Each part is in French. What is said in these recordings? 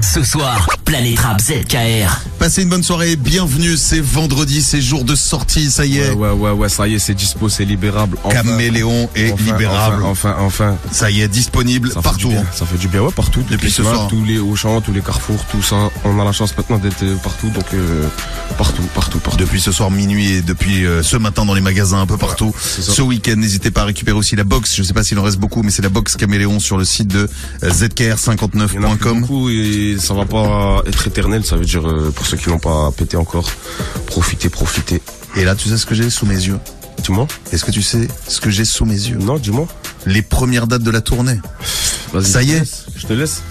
Ce soir, Planète Rap ZKR. Passez une bonne soirée, bienvenue, c'est vendredi, c'est jour de sortie, ça y est. Ouais, ouais, ouais, ouais, ça y est, c'est dispo, c'est libérable. Enfin, Caméléon est enfin, libérable. Enfin, enfin, enfin. Ça y est, disponible Ça partout. ça fait du bien, ouais, partout. Depuis ce soir. Tous les Auchan, tous les carrefours, tout ça. On a la chance maintenant d'être euh, partout, donc euh, partout, partout, partout. Depuis ce soir minuit et depuis euh, ce matin dans les magasins un peu partout. ce week-end, n'hésitez pas à récupérer aussi la box. Je sais pas s'il en reste beaucoup, mais c'est la box Caméléon sur le site de euh, Il y en a plus zkr59.com. beaucoup et ça va pas être éternel, ça veut dire euh, pour ceux qui n'ont pas pété encore, profitez, profitez. Et là, tu sais ce que j'ai sous mes yeux? Dis-moi Est-ce que tu sais ce que j'ai sous mes yeux? Non, dis-moi. Les premières dates de la tournée. Vas-y. Ça y est. laisse, Je te laisse.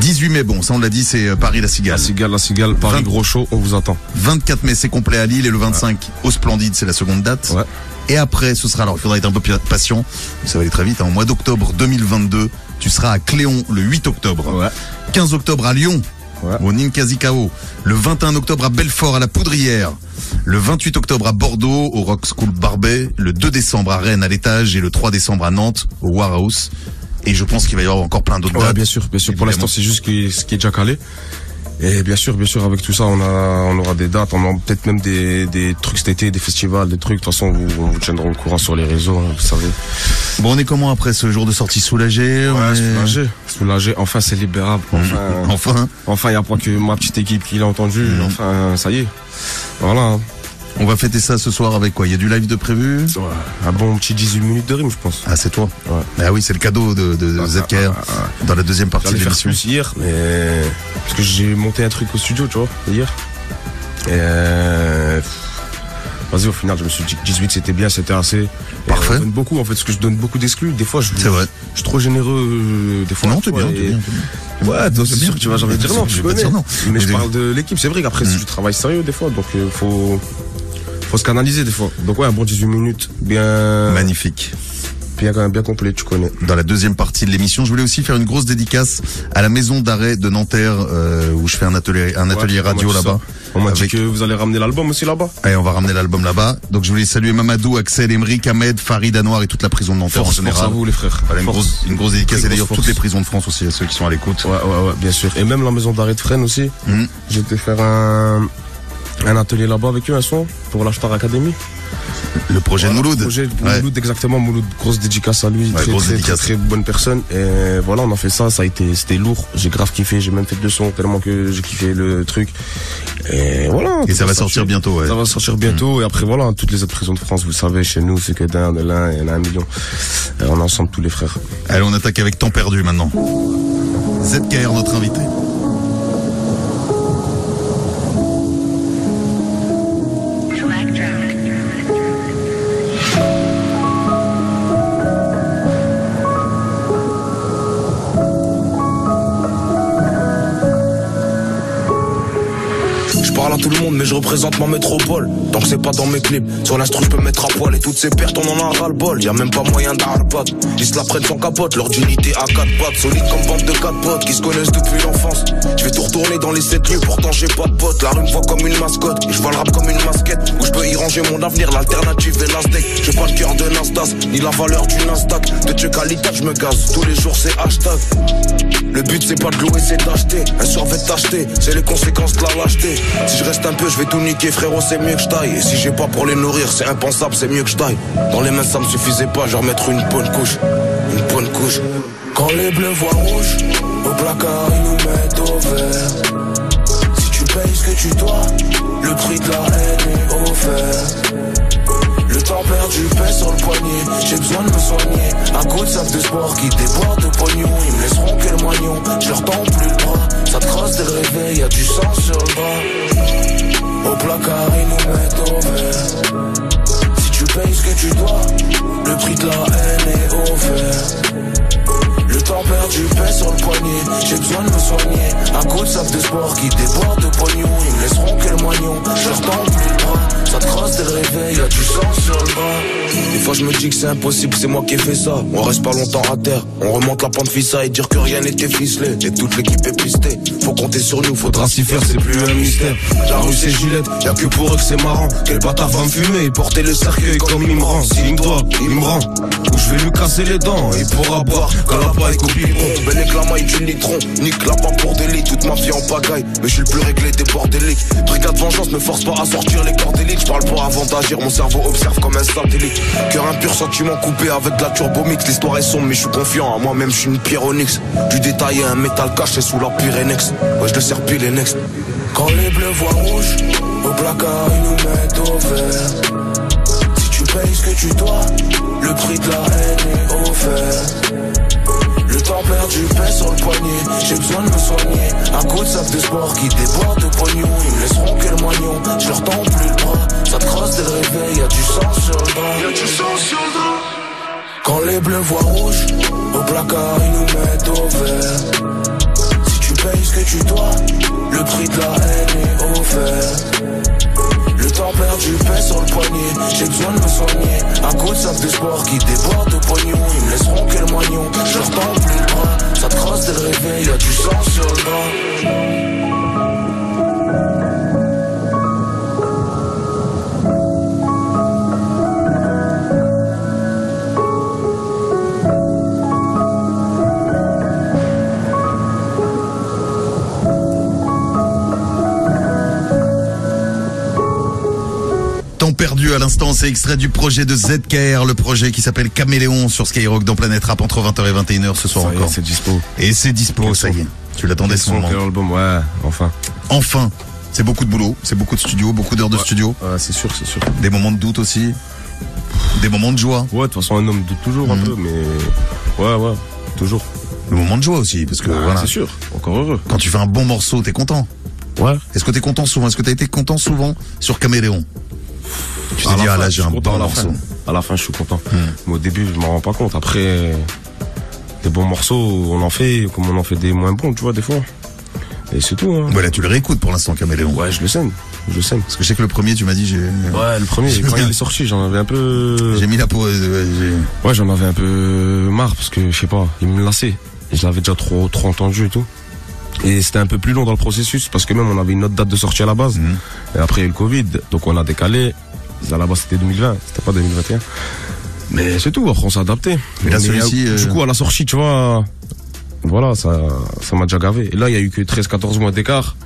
18 mai, bon, ça on l'a dit, c'est euh, Paris la Cigale. La cigale, la cigale, Paris, gros show, on vous attend. 24 mai, c'est complet à Lille et le 25 au Splendide, c'est la seconde date. Ouais. Et après, ce sera, alors il faudra être un peu patient, mais ça va aller très vite, hein, au mois d'octobre 2022, tu seras à Cléon le 8 octobre. Ouais. 15 octobre à Lyon, Ouais. au Ninkasi-Kao. Le 21 octobre à Belfort, à la Poudrière. Le 28 octobre à Bordeaux, au Rock School Barbet. Le 2 décembre à Rennes, à l'étage. Et le 3 décembre à Nantes, au Warhouse. Et je pense qu'il va y avoir encore plein d'autres Ouais, dates. bien sûr, bien sûr. Pour l'instant, c'est juste ce qui est déjà calé. Et bien sûr, bien sûr, avec tout ça, on a, on aura des dates, on aura peut-être même des, des trucs cet été, des festivals, des trucs. De toute façon, vous, on vous tiendra au courant sur les réseaux, hein, vous savez. Bon, on est comment après ce jour de sortie soulagé on Ouais, est- soulagé, soulagé. Enfin, c'est libérable. Enfin, Enfin, enfin, il y a pas que ma petite équipe qui l'a entendu. Mhm. Enfin, ça y est. Voilà. On va fêter ça ce soir avec quoi? Il y a du live de prévu? Ouais, Un bon petit 18 minutes de rime, je pense. Ah, c'est toi? Ouais. Ah oui, c'est le cadeau de, de Ah, ZKR ah, ah, dans la deuxième partie de l'émission. plus hier, mais parce que j'ai monté un truc au studio, tu vois, hier. Et euh... Vas-y, au final, je me suis dit que 18 c'était bien, c'était assez. Parfait. on donne beaucoup, en fait, parce que je donne beaucoup d'exclus. Des fois, je, C'est vrai. je suis trop généreux. euh, Des fois, Non, t'es bien, et- t'es bien, t'es bien. Ouais, donc c'est sûr que tu vas jamais dire non, Je tu connais. dire non. Mais je parle de l'équipe, c'est vrai qu'après, Mm. tu travailles sérieux, des fois, donc il faut, faut se canaliser, des fois. Donc ouais, un bon 18 minutes, bien, Magnifique. bien, bien complet, tu connais. Dans la deuxième partie de l'émission, je voulais aussi faire une grosse dédicace à la maison d'arrêt de Nanterre euh, où je fais un atelier, un atelier Ouais, radio là-bas. On m'a dit que vous allez ramener l'album aussi là-bas. Et on va ramener l'album là-bas. Donc je voulais saluer Mamadou, Axel, Emeric, Ahmed, Farid Anoir et toute la prison de Nanterre Force, en force général. à vous, les frères. Voilà, une, Force. grosse, une grosse dédicace et d'ailleurs toutes les force. prisons de France aussi, à ceux qui sont à l'écoute. Ouais, ouais, ouais, bien sûr. Et même la maison d'arrêt de Fresnes aussi. Mhm. J'étais faire un, un atelier là-bas avec eux, un son, pour l'Ashtar Academy. Le projet de Mouloud. Projet de Ouais. Mouloud, exactement. Mouloud, grosse dédicace à lui. Ouais, très, grosse très, dédicace. très, très bonne personne. Et voilà, on a fait ça. Ça a été, c'était lourd. J'ai grave kiffé. J'ai même fait deux sons tellement que j'ai kiffé le truc. Et voilà. Et ça va sortir bientôt, ouais. Ça va sortir bientôt. Et après, voilà, toutes les autres prisons de France, vous savez, chez nous, c'est que d'un, de l'un, il y en a un million. Et on est ensemble, tous les frères. Allez, on attaque avec temps perdu maintenant. ZKR, notre invité. Tout le monde, mais je représente ma métropole. Tant que c'est pas dans mes clips, sur l'instru, je peux me mettre à poil. Et toutes ces pertes, on en a ras le bol. Y a même pas moyen d'arbat. Ils se la prennent sans capote, leur dignité à quatre pattes. Solide comme bande de quatre potes qui se connaissent depuis l'enfance. Je vais tout retourner dans les sept lieux, pourtant j'ai pas de potes. La rue me voit comme une mascotte. Et je vois le rap comme une masquette. Où je peux y ranger mon avenir, l'alternative est Nasdaq. J'ai pas le cœur de Nasdaq, ni la valeur du Nasdaq. De Dieu qualité, je me gaze. Tous les jours, c'est hashtag. Le but c'est pas de louer, c'est d'acheter. Un soir va t'acheter, c'est les conséquences de la lâcheté. Reste un peu, je vais tout niquer, frérot, c'est mieux que je taille. Et si j'ai pas pour les nourrir, c'est impensable, c'est mieux que je taille. Dans les mains, ça me suffisait pas, je remettre une bonne couche. Une bonne couche. Quand les bleus voient rouge, au placard, ils nous mettent au vert. Si tu payes ce que tu dois, le prix de la haine est offert. Temps perdu pèse sur le poignet, j'ai besoin de me soigner. Un coup de sac de sport qui déborde de pognon, ils me laisseront que le moignon. Je leur tends plus le bras, ça te crosse dès le réveil, y a du sang sur le bras. Au placard, ils nous mettent au vert. Si tu payes ce que tu dois, le prix de la haine est offert. Le temps perdu pèse sur le poignet, j'ai besoin de me soigner. Un coup de sac de sport qui déborde de pognon, ils me laisseront que le moignon. Je leur tends plus le bras, ça te crosse dès le réveil, y a du sang sur le bras. Des fois je me dis que c'est impossible, c'est moi qui ai fait ça. On reste pas longtemps à terre, on remonte la pente fissa et dire que rien n'était ficelé. Et toute l'équipe est pistée, faut compter sur nous, faudra s'y faire, c'est plus un mystère. La rue c'est Gillette, y'a que pour eux que c'est marrant. Quel bâtard va me fumer porter le cercueil comme il me rend. Signe-toi, il me rend. Ou je vais lui casser les dents, il pourra boire la paille au biberon. Ben éclamat, il du nitron. Nique la pas pour délit, toute ma vie en pagaille. Mais je suis le plus réglé des bordéliques. Brigade vengeance me force pas à sortir les cordéliques. Je parle pas avant d'agir, mon cerveau observe comme un satellite. Cœur impur, sentiment coupé avec de la turbomix. L'histoire est sombre, mais je suis confiant. À moi-même, je suis une pierre onyx. Du détaillé, un métal caché sous la Pyrénex. Ouais, je le sers pile next. Quand les bleus voient rouge, au placard, ils nous mettent au vert. Si tu payes ce que tu dois, le prix de la haine est offert. Temps perdu pèse sur le poignet, j'ai besoin de me soigner. Un coup de sac de sport qui déborde de pognon. Ils me laisseront que le moignon, je leur tends plus le bras. Ça te crosse dès le réveil, y'a du sang sur le drap. Y'a du sang sur le drap. Quand les bleus voient rouge, au placard ils nous mettent au vert. Si tu payes ce que tu dois, le prix de la haine est offert. Temps perdu pèse sur le poignet, j'ai besoin de me soigner. Un coup de sac de sport qui déborde de pognon. Ils me laisseront que le moignon, je leur tends plus le bras. Ça te crosse dès le réveil, y'a du sang sur le drap. Perdu à l'instant, c'est extrait du projet de ZKR, le projet qui s'appelle Caméléon sur Skyrock dans Planète Rap entre 20h et 21h ce soir Ça encore. c'est dispo. Et c'est dispo, Quel ça y est. Tu l'attendais ce moment. album, ouais, enfin. Enfin, c'est beaucoup de boulot, c'est beaucoup de studio, beaucoup d'heures de studio, Ouais, c'est sûr, c'est sûr. des moments de doute aussi, des moments de joie, Ouais, de toute façon, un homme doute toujours un Mhm. peu, mais. Ouais, ouais, toujours. le moment de joie aussi, parce que Ouais, voilà, C'est sûr, encore heureux. quand tu fais un bon morceau, t'es content. Ouais. Est-ce que t'es content souvent? Est-ce que t'as été content souvent sur Caméléon? Tu t'es dit, ah là, je j'ai suis un content bon morceau. À la fin, je suis content. Hmm. Mais au début, je m'en rends pas compte. Après, des bons morceaux, on en fait, comme on en fait des moins bons, tu vois, des fois. Et c'est tout, hein. Voilà, tu le réécoutes pour l'instant, Caméléon. Ouais, je le sème. Je le sème. Parce que je sais que le premier, tu m'as dit, j'ai, Ouais, le premier, quand il est sorti, j'en avais un peu. j'ai mis la pause. ouais, j'en avais un peu marre parce que, je sais pas, il me lassait. Et je l'avais déjà trop, trop entendu et tout. Et c'était un peu plus long dans le processus parce que même on avait une autre date de sortie à la base. Mhm. Et après il y a eu le Covid, donc on a décalé. À la base c'était 2020, c'était pas 2021. Mais c'est tout, après on s'est adapté. Mais là, celui-ci, euh, Du coup, à la sortie, tu vois, voilà, ça, ça m'a déjà gavé. Et là, il y a eu que 13-14 mois d'écart.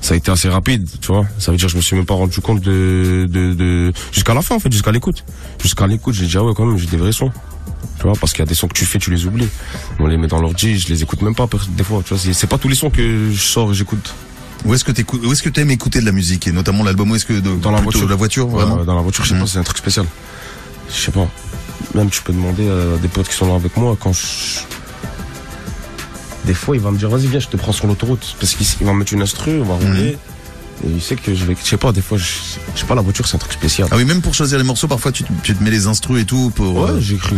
Ça a été assez rapide, tu vois. Ça veut dire que je me suis même pas rendu compte de, de, de... jusqu'à la fin, en fait, jusqu'à l'écoute. Jusqu'à l'écoute, j'ai dit, ah ouais, quand même, j'ai des vrais sons. Tu vois, parce qu'il y a des sons que tu fais, tu les oublies. On les met dans l'ordi, je les écoute même pas, des fois, tu vois. C'est pas tous les sons que je sors et j'écoute. Où est-ce que t'écoutes, où est-ce que t'aimes écouter de la musique et notamment l'album où est-ce que de, Dans la voiture. la voiture vraiment dans la voiture, je sais Mhm. pas, c'est un truc spécial. Je sais pas. Même tu peux demander à des potes qui sont là avec moi quand je. Des fois, il va me dire, vas-y, viens, je te prends sur l'autoroute. Parce qu'il il va me mettre une instru, on va rouler. Et il sait que je vais. Je sais pas, des fois, je, je sais pas, la voiture, c'est un truc spécial. Ah oui, même pour choisir les morceaux, parfois tu, te- tu te mets les instrus et tout pour Ouais, euh, j'écris.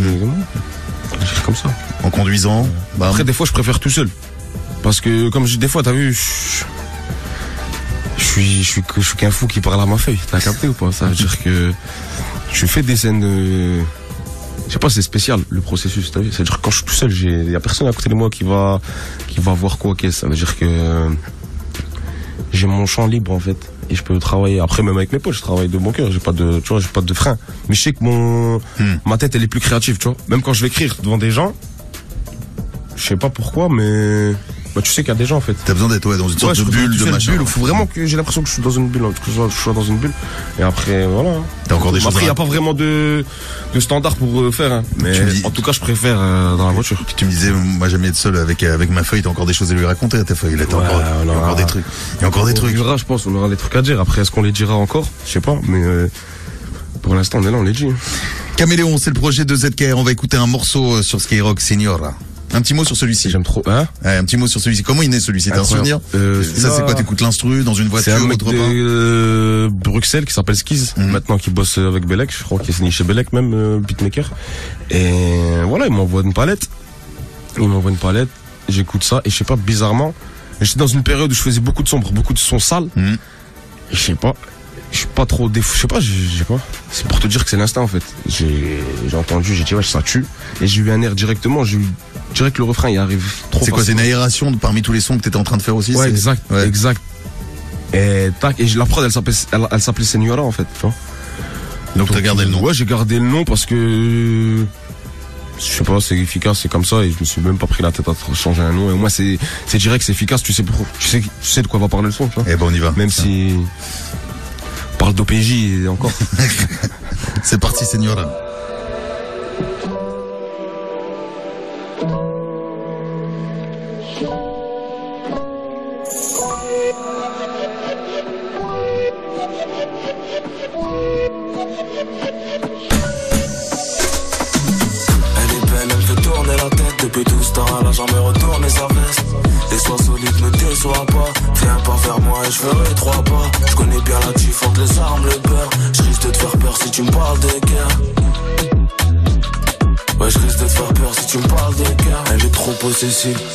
J'écris comme ça. en conduisant. Bah, Après, des fois, je préfère tout seul. Parce que, comme je des fois, t'as vu, je, je suis, je suis, je suis qu'un fou qui parle à ma feuille. T'as capté ou pas? Ça veut dire que je fais des scènes. euh, je sais pas, c'est spécial le processus. T'as vu? C'est-à-dire que quand je suis tout seul, j'ai, y a personne à côté de moi qui va, qui va voir quoi qu'est. Ça veut dire que j'ai mon champ libre en fait et je peux travailler. Après, même avec mes potes, je travaille de bon cœur. J'ai pas de, tu vois, j'ai pas de frein. Mais je sais que mon, Hmm. ma tête, elle est plus créative, tu vois. Même quand je vais écrire devant des gens, je sais pas pourquoi, mais bah, tu sais qu'il y a des gens en fait. T'as besoin d'être ouais, dans une Ouais, sorte je de suis dans bulle, une de machin. bulle. Faut vraiment que j'ai l'impression que je suis dans une bulle, hein, que je sois, dans une bulle. Et après, voilà. hein. T'as encore des choses Après, il n'y a pas vraiment de, de standard pour euh, faire. hein. Mais dis- en tout cas, je préfère euh, dans la voiture. Tu me disais, moi j'aime être seul avec avec ma feuille. T'as encore des choses à lui raconter à ta feuille. Là, t'as Ouais, encore, il y a on encore des trucs. Il y a encore des On trucs. verra, je pense, on aura des trucs à dire. Après, est-ce qu'on les dira encore? Je sais pas, mais euh, pour l'instant, on est là, on les dit. Caméléon, c'est le projet de ZKR. On va écouter un morceau euh, sur Skyrock Senior. Un petit mot sur celui-ci. J'aime trop. Hein Ouais, un petit mot sur celui-ci. Comment il naît celui-ci T'as un souvenir. Euh, Ça c'est quoi T'écoutes l'instru dans une voiture un mec autre de part euh, Bruxelles qui s'appelle Skiz, Mhm. maintenant qui bosse avec Belek, je crois qu'il est signé chez Belek même, euh, beatmaker. Et voilà, il m'envoie une palette. Il m'envoie une palette, j'écoute ça, et je sais pas, bizarrement, j'étais dans une période où je faisais beaucoup de sombres, beaucoup de sons sales, Mhm. et je sais pas, je suis pas trop défou, je sais pas, je sais pas. C'est pour te dire que c'est l'instinct en fait. J'ai j'ai entendu, j'ai dit ouais, ça tue, et j'ai eu un air directement, j'ai eu direct le refrain, il arrive trop C'est quoi C'est une aération parmi tous les sons que t'étais en train de faire aussi Ouais, exact, Ouais. exact. Et tac, et la prod, elle s'appelait, elle, elle s'appelait Senora en fait, tu vois. Donc t'as gardé le nom. Ouais, j'ai gardé le nom parce que je sais pas, c'est efficace, c'est comme ça, et je me suis même pas pris la tête à changer un nom. Et moi, c'est, c'est direct, c'est efficace, tu sais, tu sais, tu sais de quoi va parler le son, tu vois. Eh ben on y va. Même si, on parle d'OPJ encore. C'est parti, Señora.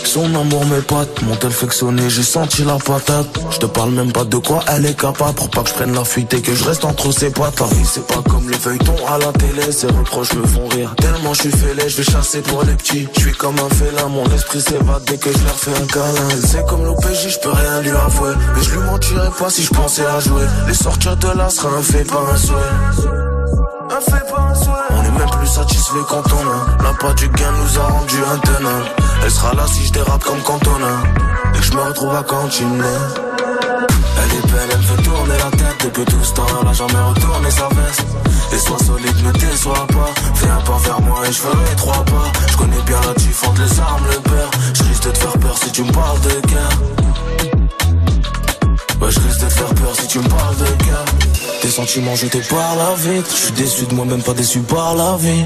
Son amour m'épate, mon tel fait sonner, j'ai senti la patate. Je te parle même pas de quoi elle est capable pour pas que je prenne la fuite et que je reste entre ses pattes. Paris, c'est pas comme les feuilletons à la télé, ses reproches me font rire. Tellement je suis fêlé, je vais chasser pour les petits. Je suis comme un félin, mon esprit s'évade dès que je leur fais un câlin. Sait comme l'OPJ, je peux rien lui avouer. Mais je lui mentirais pas si je pensais à jouer. Les sortir de là sera un fait, pas un souhait. On est même plus satisfait quand on a. La pas du gain nous a rendu intenables Elle sera là si je dérape comme Cantona Et que je me retrouve à cantiner. Elle est belle, elle fait tourner la tête. Depuis tout ce temps, elle a jamais retourné sa veste. Et sois solide, ne déçois pas. Fais un pas vers moi et je ferai trois pas. Je connais bien la entre les armes, le peur Je risque de te faire peur si tu me parles de guerre. Ouais, je risque de te faire peur si tu me parles de guerre. Tes sentiments jetés par la vitre. Je suis déçu de moi, même pas déçu par la vie.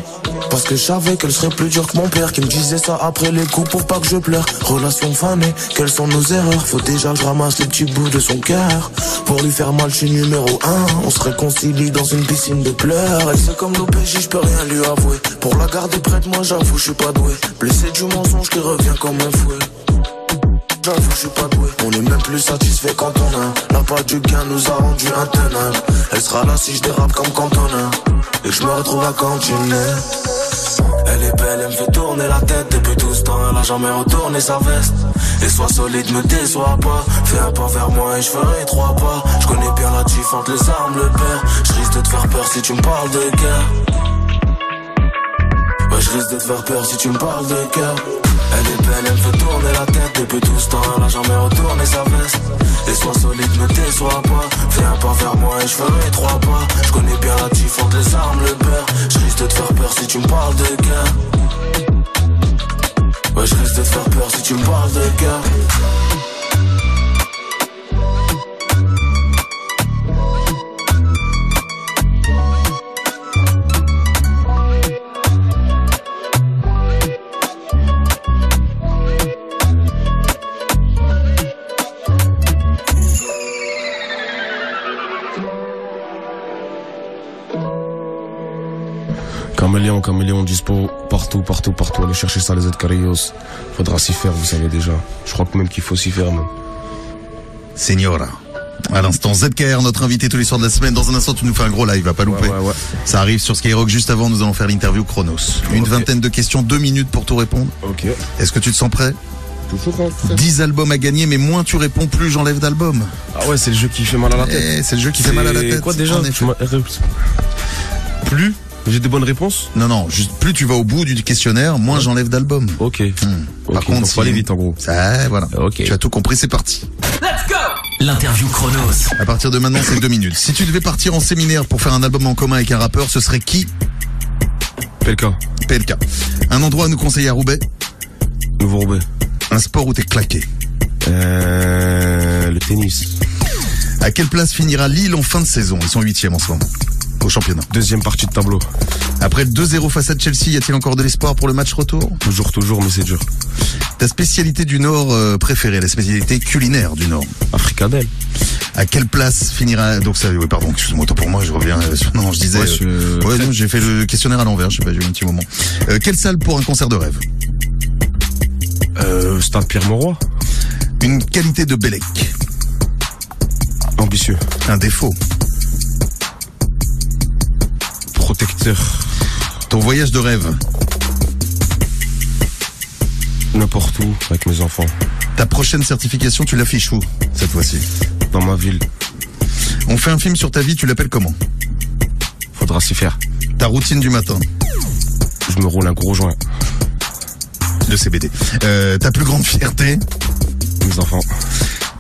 Parce que je savais qu'elle serait plus dure que mon père qui me disait ça après les coups pour pas que je pleure. Relation fanée, quelles sont nos erreurs? Faut déjà que je ramasse les petits bouts de son cœur. Pour lui faire mal, je suis numéro un. On se réconcilie dans une piscine de pleurs. Elle sait comme l'OPJ, je peux rien lui avouer. Pour la garder près de moi, j'avoue, je suis pas doué. Blessé du mensonge qui revient comme un fouet. Je suis pas doué. On est même plus satisfait quand on a. La part du gain nous a rendu intenables. Elle sera là si je dérape comme Cantona. Et je me retrouve à cantiner. Elle est belle, elle me fait tourner la tête depuis tout ce temps. Elle a jamais retourné sa veste. Et sois solide, me déçois pas. Fais un pas vers moi et je ferai trois pas. Je connais bien la entre les armes, le père. Je risque de te faire peur si tu me parles de guerre. Je risque de te faire peur si tu me parles de cœur. Elle est belle, elle fait tourner la tête depuis tout ce temps. Elle a jamais retourné sa veste. Et sois solide, me déçois pas. Fais un pas vers moi et je ferai trois pas. Je connais bien la entre les armes, le peur. Je risque de te faire peur si tu me parles de guerre. Ouais, je risque de te faire peur si tu me parles de guerre. Caméléon, caméléon, dispo partout, partout, partout. Allez chercher ça, les autres Carillos. Faudra s'y faire, vous savez déjà. Je crois que même qu'il faut s'y faire, même. Señora. À l'instant, ZKR, notre invité tous les soirs de la semaine. Dans un instant, tu nous fais un gros live, va pas louper. ouais, ouais. Ça arrive sur Skyrock. Juste avant, nous allons faire l'interview Chronos. Une vingtaine de questions, deux minutes pour tout répondre. Ok. Est-ce que tu te sens prêt? Toujours 10 albums à gagner, mais moins tu réponds, plus j'enlève d'albums. Ah ouais, c'est le jeu qui fait mal à la tête. Eh, c'est le jeu qui fait mal à la tête. Quoi déjà? Tu Plus J'ai des bonnes réponses Non, non, juste plus tu vas au bout du questionnaire, moins j'enlève d'albums. Ok. Hmm. Ok, Par contre, donc faut aller vite en gros. Ça, voilà. Ok. Tu as tout compris, c'est parti. L'interview Chronos. À partir de maintenant, c'est deux minutes. Si tu devais partir en séminaire pour faire un album en commun avec un rappeur, ce serait qui PLK. PLK. Un endroit à nous conseiller à Roubaix Nouveau Roubaix. Un sport où t'es claqué. Euh, le tennis. À quelle place finira Lille en fin de saison? Ils sont huitièmes en ce moment. Au championnat. Deuxième partie de tableau. Après le 2-0 face à Chelsea, y a-t-il encore de l'espoir pour le match retour? Toujours, toujours, mais c'est dur. Ta spécialité du Nord euh, préférée, la spécialité culinaire du Nord. Africadel. À quelle place finira donc ça oui pardon excuse-moi autant pour moi je reviens euh, sur- non je disais Ouais, euh, ouais, non, j'ai fait le questionnaire à l'envers je sais pas j'ai eu un petit moment euh, quelle salle pour un concert de rêve? Euh, Stade Pierre-Mauroy. une qualité de Bellec Ambitieux. un défaut Protecteur. ton voyage de rêve N'importe où, avec mes enfants. ta prochaine certification tu l'affiches où cette fois-ci? Dans ma ville. on fait un film sur ta vie tu l'appelles comment? Faudra s'y faire. ta routine du matin je me roule un gros joint. De CBD. Euh, ta plus grande fierté, Mes enfants,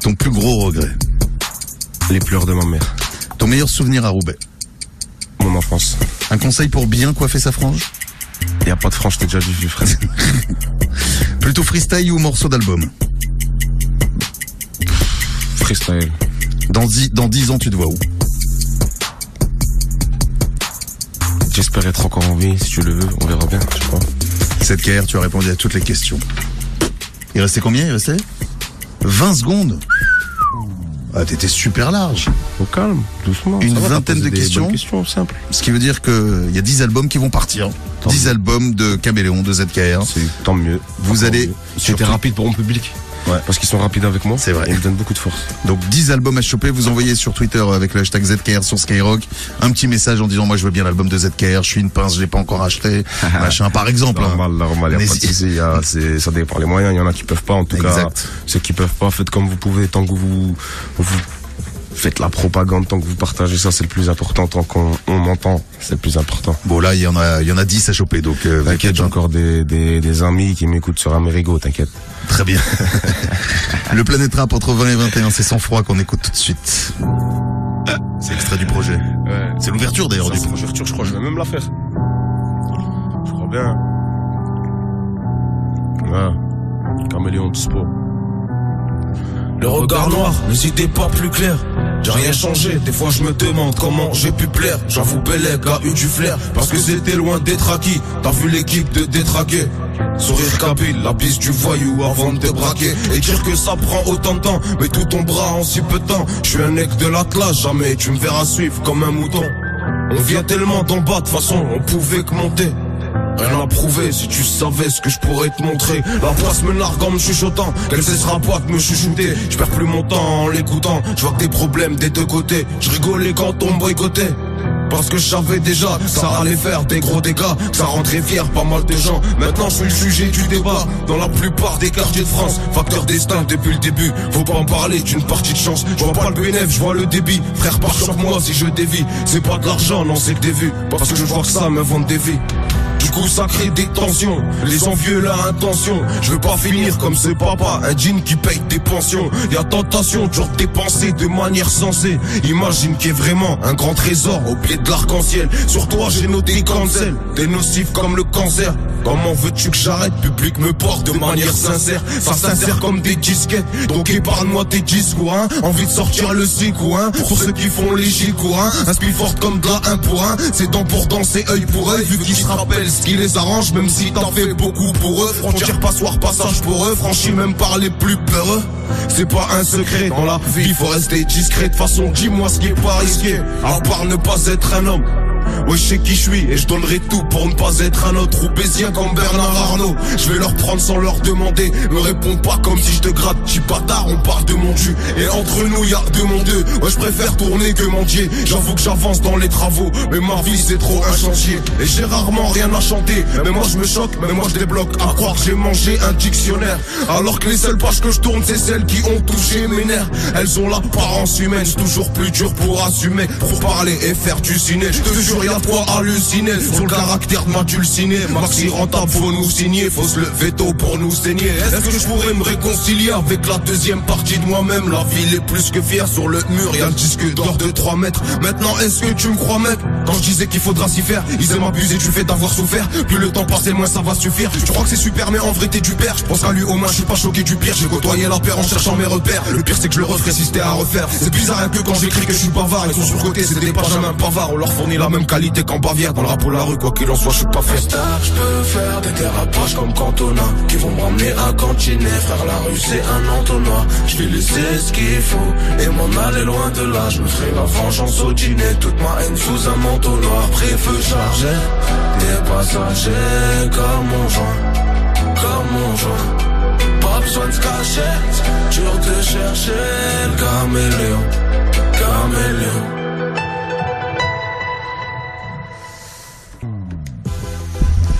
ton plus gros regret, les pleurs de ma mère. ton meilleur souvenir à Roubaix? Mon enfance. Un conseil pour bien coiffer sa frange Y a pas de franche, t'es déjà du frère. Plutôt freestyle ou morceau d'album Freestyle. dans dix, dans 10 ans, tu te vois où J'espère être encore en vie, si tu le veux, on verra bien, je crois. Cette KR, tu as répondu à toutes les questions. Il restait combien? Il restait 20 secondes Ah, t'étais super large. Au calme, doucement. Une vingtaine de questions. bonnes questions simples. Ce qui veut dire que il y a 10 albums qui vont partir. Tant 10 mieux. albums de Caméléon, de ZKR. C'est tant mieux. Vous allez. C'était rapide pour mon public. Ouais. Parce qu'ils sont rapides avec moi. C'est vrai. Ils me donnent beaucoup de force. Donc 10 albums à choper, vous envoyez sur Twitter avec le hashtag ZKR sur Skyrock un petit message en disant moi je veux bien l'album de ZKR, je suis une pince, je l'ai pas encore acheté, machin par exemple. hein. Normal, normal, y a pas de N'hésitez- souci. y a- c'est- Ça dépend les moyens. Il y en a qui peuvent pas. En tout cas, ceux qui peuvent pas, faites comme vous pouvez. Tant que vous, vous faites la propagande, tant que vous partagez ça, c'est le plus important. Tant qu'on on m'entend, c'est le plus important. Bon là il y en a il y en a 10 à choper donc euh, T'inquiète, j'ai encore des, des, des amis qui m'écoutent sur Amerigo, t'inquiète. Très bien. le Planète Rap entre 20 et 21, c'est sans froid qu'on écoute tout de suite. C'est extrait du projet. C'est l'ouverture d'ailleurs du c'est projet. l'ouverture, je crois, je vais même la faire. Je crois bien. Ouais. Caméléon dispo. Le regard noir, les idées pas plus claires. J'ai rien changé, des fois je me demande comment j'ai pu plaire. J'avoue, Bellec a eu du flair, parce que c'était loin d'être acquis. T'as vu l'équipe de détraquer Sourire kabyle, la piste du voyou avant de te braquer. Et dire que ça prend autant de temps, mais tout ton bras en si peu de temps. Je suis un mec de l'Atlas, jamais tu me verras suivre comme un mouton. On vient tellement d'en bas, de façon, on pouvait que monter. Rien à prouver si tu savais ce que je pourrais te montrer. La place me nargue en me chuchotant. Qu'elle cessera pas de me chuchoter. Je perds plus mon temps en l'écoutant. Je vois que des problèmes des deux côtés. Je rigolais quand on me boycottait. Parce que je savais déjà ça allait faire des gros dégâts, que ça rendrait fier pas mal de gens. Maintenant je suis le sujet du débat dans la plupart des quartiers de France. Facteur destin depuis le début, faut pas en parler d'une partie de chance. Je vois pas le bénéfice, je vois le débit. Frère, par sur moi si je dévie. C'est pas de l'argent, non c'est que des vues. Parce que je vois que ça me vend des vies. Du coup ça crée des tensions. Les envieux la intention. Je veux pas finir comme ce papa Un jean qui paye des pensions. Y'a tentation de genre dépenser de manière sensée. Imagine qu'il y ait vraiment un grand trésor Au pied de l'arc-en-ciel. Sur toi j'ai noté cancel T'es nocif comme le cancer. Comment veux-tu que j'arrête? Public me porte de manière sincère. Ça sincère comme des disquettes. Donc épargne-moi tes discours hein. Envie de sortir le ou hein. Pour ceux qui font les gicours hein. Un forte comme de la 1 pour 1 C'est dents pour danser œil pour œil Vu qu'ils se rappellent ce qui les arrange Même si t'en fais beaucoup pour eux. Frontière passoire passage pour eux. Franchi même par les plus peureux. C'est pas un secret dans la vie Faut rester discret. De façon dis-moi ce qui est pas risqué. À part ne pas être un homme Ouais, je sais qui je suis et je donnerai tout pour ne pas être un autre Roubaisien comme Bernard Arnault. Je vais leur prendre sans leur demander. Me réponds pas comme si je te gratte. J'suis bâtard, on parle de mon dieu. Et entre nous, y a deux mon deux. Ouais, je préfère tourner que mendier. J'avoue que j'avance dans les travaux. Mais ma vie, c'est trop un chantier. Et j'ai rarement rien à chanter. Mais moi, je me choque, mais moi, je débloque. À croire j'ai mangé un dictionnaire. Alors que les seules pages que je tourne, c'est celles qui ont touché mes nerfs. Elles ont l'apparence humaine. C'est toujours plus dur pour assumer. Pour parler et faire du ciné. Je te jure, y'a quoi halluciner Sur le caractère de ma dulciné Maxi rentable, faut nous signer. Faut se lever tôt pour nous saigner. Est-ce que je pourrais me réconcilier avec la deuxième partie de moi-même? La ville est plus que fière. Sur le mur, y'a le disque d'or de 3 mètres. Maintenant, est-ce que tu me crois mec Quand je disais qu'il faudra s'y faire Ils aiment abuser. Du fait d'avoir souffert. Plus le temps passe moins ça va suffire. Tu crois que c'est super mais en vrai t'es du père. Je pense qu'à lui au moins je suis pas choqué du pire. J'ai côtoyé la paire en cherchant mes repères. Le pire c'est que je le referai si c'était à refaire. C'est bizarre un peu quand j'écris que je suis bavard Ils sont sur côté des pas jamais un pavard. On leur fournit la même qualité qu'en Bavière Dans le rap ou la rue quoi qu'il en soit je suis pas fait. Je peux faire des dérapages comme Cantona Qui vont m'emmener à cantiner Frère la rue c'est un entonnoir Je vais laisser ce qu'il faut Et m'en aller loin de là. Je me ferai la vengeance au dîner Toute ma haine sous un manteau noir Pré-feu chargé Des passagers comme mon joint Comme mon joint. Pas besoin de se cacher Dur de chercher le caméléon Caméléon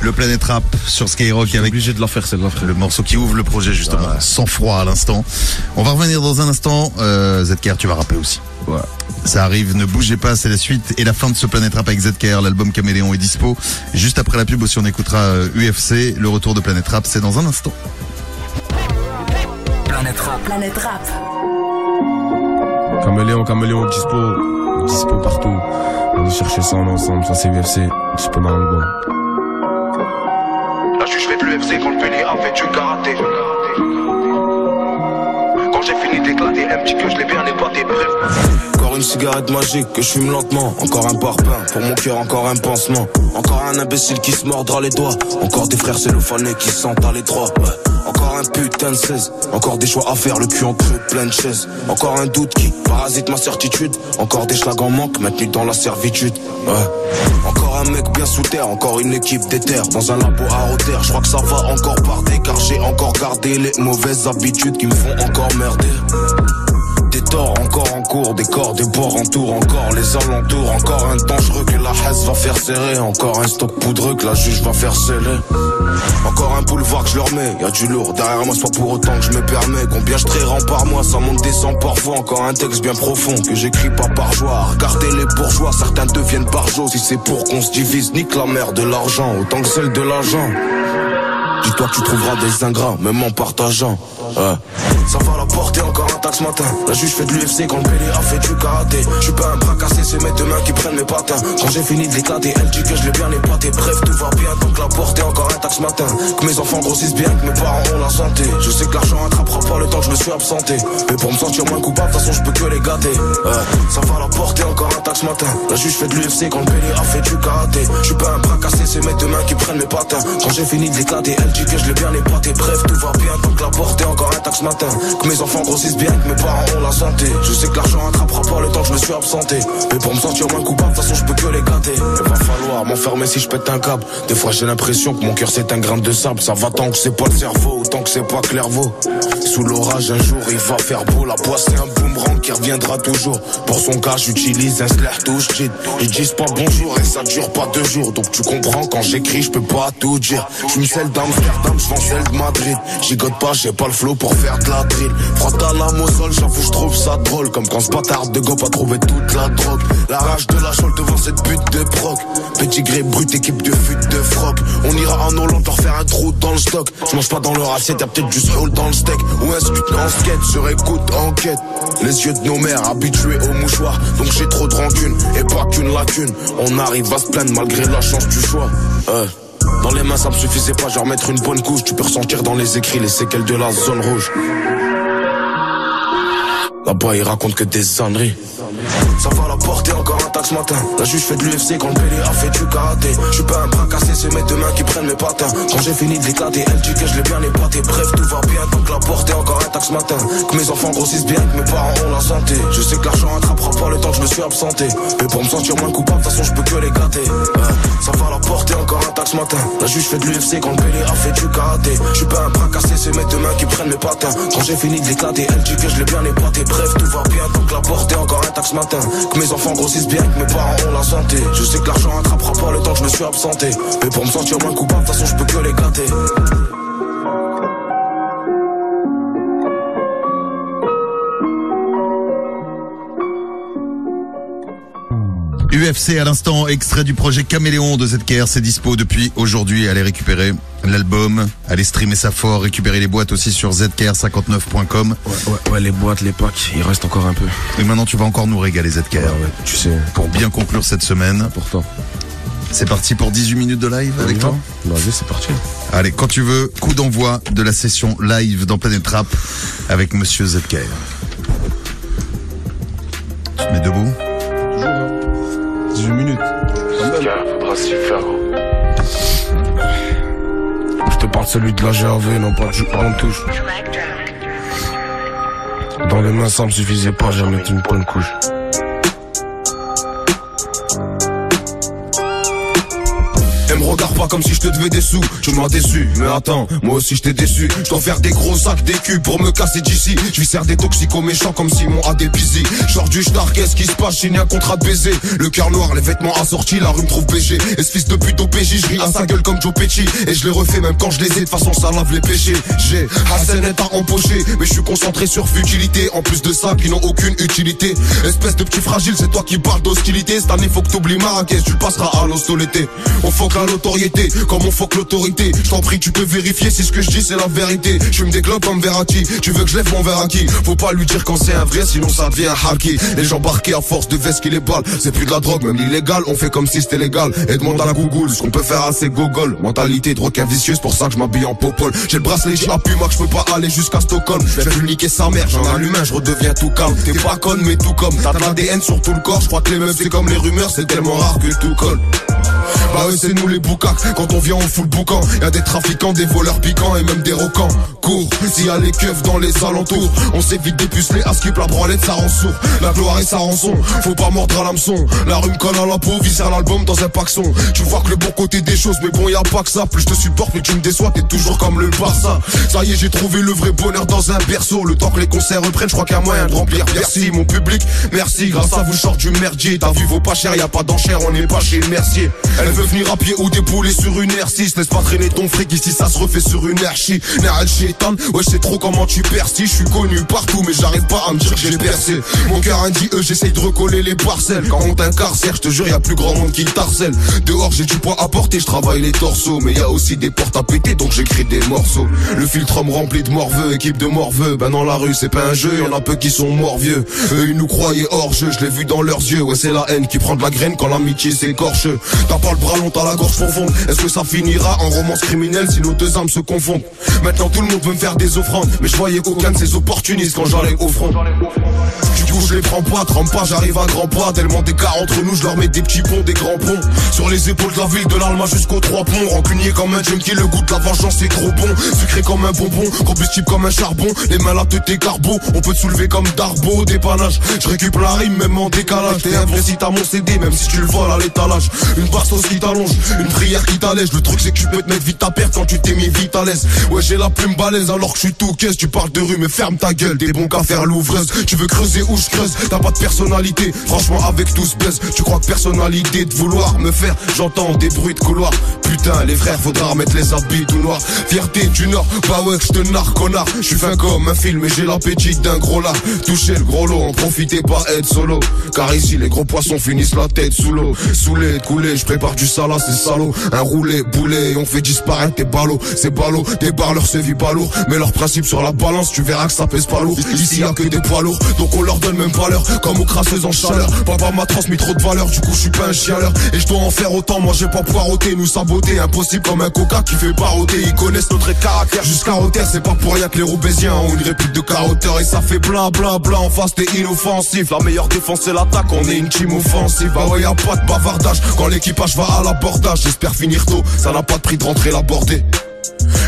Le Planète Rap sur Skyrock avec obligé de la faire celle-là, le morceau qui ouvre le projet justement, sans froid à l'instant. On va revenir dans un instant. Euh, ZKR, tu vas rapper aussi. Ouais. Ça arrive, ne bougez pas, c'est la suite et la fin de ce Planète Rap avec ZKR. L'album Caméléon est dispo. Juste après la pub aussi, on écoutera euh, UFC. Le retour de Planète Rap, c'est dans un instant. Planète Rap. Planète Rap. Caméléon, caméléon, dispo, dispo partout. On est chercher ça en ensemble, ça c'est UFC, dispo dans juge fait de l'UFC quand le Pelé a fait du karaté. Quand j'ai fini d'éclater, me dit que je l'ai bien épaté, bref. Encore une cigarette magique que je fume lentement. Encore un parpaing pour mon cœur, encore un pansement. Encore un imbécile qui se mordra les doigts. Encore des frères cellophanés qui se sentent à l'étroit. Ouais. Encore un putain de 16. Encore des choix à faire, le cul en creux, plein de chaises. Encore un doute qui parasite ma certitude. Encore des schlags en manque, maintenus dans la servitude. Encore un mec bien sous terre, encore une équipe d'éther. Dans un labo à hauteur, je crois que ça va encore parler. Car j'ai encore gardé les mauvaises habitudes qui me font encore merder. Encore en cours, des corps, des bords en tour, encore les alentours, encore un dangereux que la haisse va faire serrer, encore un stock poudreux que la juge va faire sceller. Encore un boulevard que je leur mets, y a du lourd derrière moi, pas pour autant que je me permets. Combien je rends par mois, ça monte descend parfois. Encore un texte bien profond que j'écris pas par joie. Regardez les bourgeois, certains deviennent par. Si c'est pour qu'on se divise, nique la mère de l'argent, autant que celle de l'argent. Dis-toi que tu trouveras des ingrats, même en partageant. Ça va la porter encore un taxe matin. La juge fait de l'UFC quand le a fait du karaté. Je suis pas un bras cassé, c'est mes deux mains qui prennent mes patins. Quand j'ai fini de l'éclater, elle dit que je l'ai bien épaté. Bref, tout va bien, donc la porter encore un taxe matin. Que mes enfants grossissent bien, que mes parents ont la santé. Je sais que l'argent attrapera pas le temps que je me suis absenté. Mais pour me sentir moins coupable, de toute façon, je peux que les gâter. Ça va la porter encore un taxe matin. La juge fait de l'UFC quand le a fait du karaté. Je suis pas un bras cassé, c'est mes deux mains qui prennent mes patins. Quand j'ai fini de l'éclater, elle dit que je l'ai bien épaté. Bref, tout va bien, donc la porter encore un taxe matin. Que mes enfants grossissent bien, que mes parents ont la santé. Je sais que l'argent attrapera pas le temps que je me suis absenté. Mais pour me sentir moins coupable, de toute façon, je peux que les gâter. Il va falloir m'enfermer si je pète un câble. Des fois, j'ai l'impression que mon cœur c'est un grain de sable. Ça va tant que c'est pas le cerveau, autant que c'est pas clairvaux. Sous l'orage, un jour, il va faire beau. La poisse, c'est un boomerang qui reviendra toujours. Pour son cas, j'utilise un slash touche. Ils disent pas bonjour et ça dure pas deux jours. Donc tu comprends, quand j'écris, je peux pas tout dire. Je celle d'Amsterdam, je vends celle de Madrid. J'y pas, j'ai pas le flow pour faire de la drill. Frotte à la sol, j'avoue, je trouve ça drôle. Comme quand ce bâtard de go a trouvé toute la drogue. La rage de la chole devant cette pute de proc. Petit gré brut, équipe de fut de froc. On ira en Hollande leur faire un trou dans le stock. Je mange pas dans leur assiette, y'a peut-être du soul dans le steak. Ou un scud en skate, je réécoute enquête. Les yeux nos mères habitués aux mouchoirs. Donc j'ai trop de rancune et pas qu'une lacune. On arrive à se plaindre malgré la chance du choix. Euh. Dans les mains ça me suffisait pas, genre mettre une bonne couche Tu peux ressentir dans les écrits les séquelles de la zone rouge Là-bas il raconte que des âneries ça va la porter encore un taxe matin. La juge fait de l'UFC quand le a fait du karaté. Je pas un bras cassé, c'est mes deux mains qui prennent mes patins. Quand j'ai fini de l'éclater, elle dit que je l'ai bien épaté. Bref, tout va bien, donc la porter encore un taxe matin. Que mes enfants grossissent bien, que mes parents ont la santé. Je sais que l'argent attrapera pas le temps que je me suis absenté. Mais pour me sentir moins coupable, de toute façon, je peux que les gâter. Ouais, ça va la porter encore un taxe matin. La juge fait de l'UFC quand le a fait du karaté. Je pas un bras cassé, c'est mes deux mains qui prennent mes patins. Quand j'ai fini de l'éclater, elle dit que je l'ai bien épaté. Bref, tout va bien, donc la porter encore un taxe matin. Que mes enfants grossissent bien, que mes parents ont la santé. Je sais que l'argent attrapera pas le temps que je me suis absenté. Mais pour me sentir moins coupable, de toute façon, je peux que les gâter. UFC à l'instant, extrait du projet Caméléon de ZKR, c'est dispo depuis aujourd'hui. Allez récupérer l'album, allez streamer ça fort, récupérer les boîtes aussi sur zkr59.com. Ouais, ouais, ouais, les boîtes, les packs, il reste encore un peu. Et maintenant tu vas encore nous régaler ZKR. Ouais, ouais, tu sais, Pour bien conclure cette semaine, pourtant. c'est parti pour 18 minutes de live avec toi? Vas-y, c'est parti. Allez, quand tu veux, coup d'envoi de la session live dans Planet Trap avec Monsieur ZKR. Tu te mets debout? 18 minutes. faudra s'y faire. Je te parle de celui de la GAV, non pas du on touche. Dans les mains, ça me suffisait pas, mettre une bonne couche. Comme si je te devais des sous, tu m'as déçu. Mais attends, moi aussi je t'ai déçu. Je dois faire des gros sacs, des culs pour me casser d'ici. Je sers des toxicos méchants comme Simon a des. Genre du star, qu'est-ce qui se passe? J'ai un contrat de baiser. Le cœur noir, les vêtements assortis, la rue me trouve BG. Et de pute au PJ, je ris à sa gueule comme Joe Pesci. Et je les refais même quand je les ai, de façon ça lave les péchés. J'ai Hassan est à empocher, mais je suis concentré sur futilité. En plus de ça, qui n'ont aucune utilité. Espèce de petit fragile, c'est toi qui parles d'hostilité. Cette année, faut que t'oublies Marrakech, tu passeras à l'hostilité. On foque la notoriété, comme on foque l'autorité? Je t'en prie, tu peux vérifier si ce que je dis c'est la vérité. Je me déclope comme Verratti, tu veux que je lève mon verre à qui? Faut pas lui dire quand c'est un vrai, sinon ça devient un hacky. Les gens barqués à force de veste qui les balles, c'est plus de la drogue, même l'illégal. On fait comme si c'était légal. Et demande à la Google ce qu'on peut faire à ces gogoles. Mentalité de requin vicieuse, pour ça que je m'habille en popole. J'ai le bracelet, j'ai moi que je peux pas aller jusqu'à Stockholm. Je vais niquer sa mère, j'en ai un je redeviens tout calme. T'es pas conne, mais tout comme. T'as de l'ADN sur tout le corps, je crois que les meufs c'est comme les rumeurs, c'est tellement rare que tout colle. Bah ouais c'est nous les boucacs Quand on vient on fout le boucan. Y'a des trafiquants, des voleurs piquants et même des rocans. Cours, s'il y a les keufs dans les alentours. On s'évite dépuceler à skip la branlette ça rend sourd. La gloire et sa rançon Faut pas mordre à l'hameçon. La rue me colle à la peau, l'album dans un paxon. Tu vois que le bon côté des choses mais bon y a pas que ça. Plus je te supporte plus tu me déçois T'es toujours comme le Barça. Ça y est j'ai trouvé le vrai bonheur dans un berceau. Le temps que les concerts reprennent je crois qu'il y a moyen de remplir. Merci mon public, merci Grâce à vous je du merdier. Ta vie vaut pas cher, y a pas d'enchère On n'est pas chez le mercier Elle veut venir à pied ou débouler sur une R6 Laisse pas traîner ton fric ici ça se refait sur une archi Nerel chétan, ouais je sais trop comment tu persistes Je suis connu partout mais j'arrive pas à me dire que j'ai percé. Mon cœur indie eux j'essaye de recoller les parcelles. Quand on t'incarcère je te jure y a plus grand monde qui t'harcèle. Dehors j'ai du poids à porter, je travaille les torsos Mais y a aussi des portes à péter donc j'écris des morceaux. Le filtre me rempli de morveux, équipe de morveux. Ben dans la rue c'est pas un jeu, y'en a peu qui sont morts vieux. Eux ils nous croyaient hors jeu, je l'ai vu dans leurs yeux. Ouais c'est la haine qui prend de la graine quand l'amitié s'écorche pas le bras long, t'as la gorge profonde. Est-ce que ça finira en romance criminelle si nos deux âmes se confondent? Maintenant tout le monde veut me faire des offrandes. Mais je voyais aucun de ces opportunistes quand j'allais au front. Du coup je les prends pas, trempe pas, j'arrive à grands pas. Tellement d'écart entre nous, je leur mets des petits ponts, des grands ponts. Sur les épaules de la ville de l'Alma jusqu'aux trois ponts. Rancunier comme un junkie, le goût de la vengeance c'est trop bon. Sucré comme un bonbon, combustible comme un charbon. Les mains là tes carbo, on peut te soulever comme Darbo. Dépannage, je récupère la rime même en décalage. T'es un vrai si t'as mon CD, même si tu le voles à l'étalage. Une une prière qui t'allège. Le truc c'est que tu peux te mettre vite à perte quand tu t'es mis vite à l'aise. Ouais j'ai la plume balèze alors que je suis tout caisse. Tu parles de rue mais ferme ta gueule, des bons qu'à faire l'ouvreuse. Tu veux creuser où je creuse, t'as pas de personnalité. Franchement avec tout ce baisse, tu crois que personnalité de vouloir me faire? J'entends des bruits de couloir. Putain les frères faudra remettre les habits tout noirs. Fierté du nord, bah ouais que je te narre connard. Je suis fin comme un film et j'ai l'appétit d'un gros là Toucher le gros lot, en profiter pas être solo. Car ici les gros poissons finissent la tête sous l'eau. Saoulé, coulé, je prépare du salat c'est salaud. Un roulé, boulet, on fait disparaître tes ballots. C'est ballot, des barres leur se vit pas lourd Mais leur principe sur la balance, tu verras que ça pèse pas lourd. Ici y a que des poids lourds, donc on leur donne même pas l'heure Comme aux crasseuses en chaleur. Papa m'a transmis trop de valeur, du coup je suis pas un chialeur. Et je dois en faire autant, moi j'ai pas poireauté. Nous saboter, impossible comme un coca qui fait paroter Ils connaissent notre caractère jusqu'à terre C'est pas pour rien que les Roubaisiens ont une réplique de carotteur. Et ça fait bla bla bla en face t'es inoffensif La meilleure défense c'est l'attaque, on est une team offensive. Bah ouais y a pas de bavardage. Quand l'équipage va à l'abordage J'espère finir tôt, ça n'a pas de prix de rentrer la bordée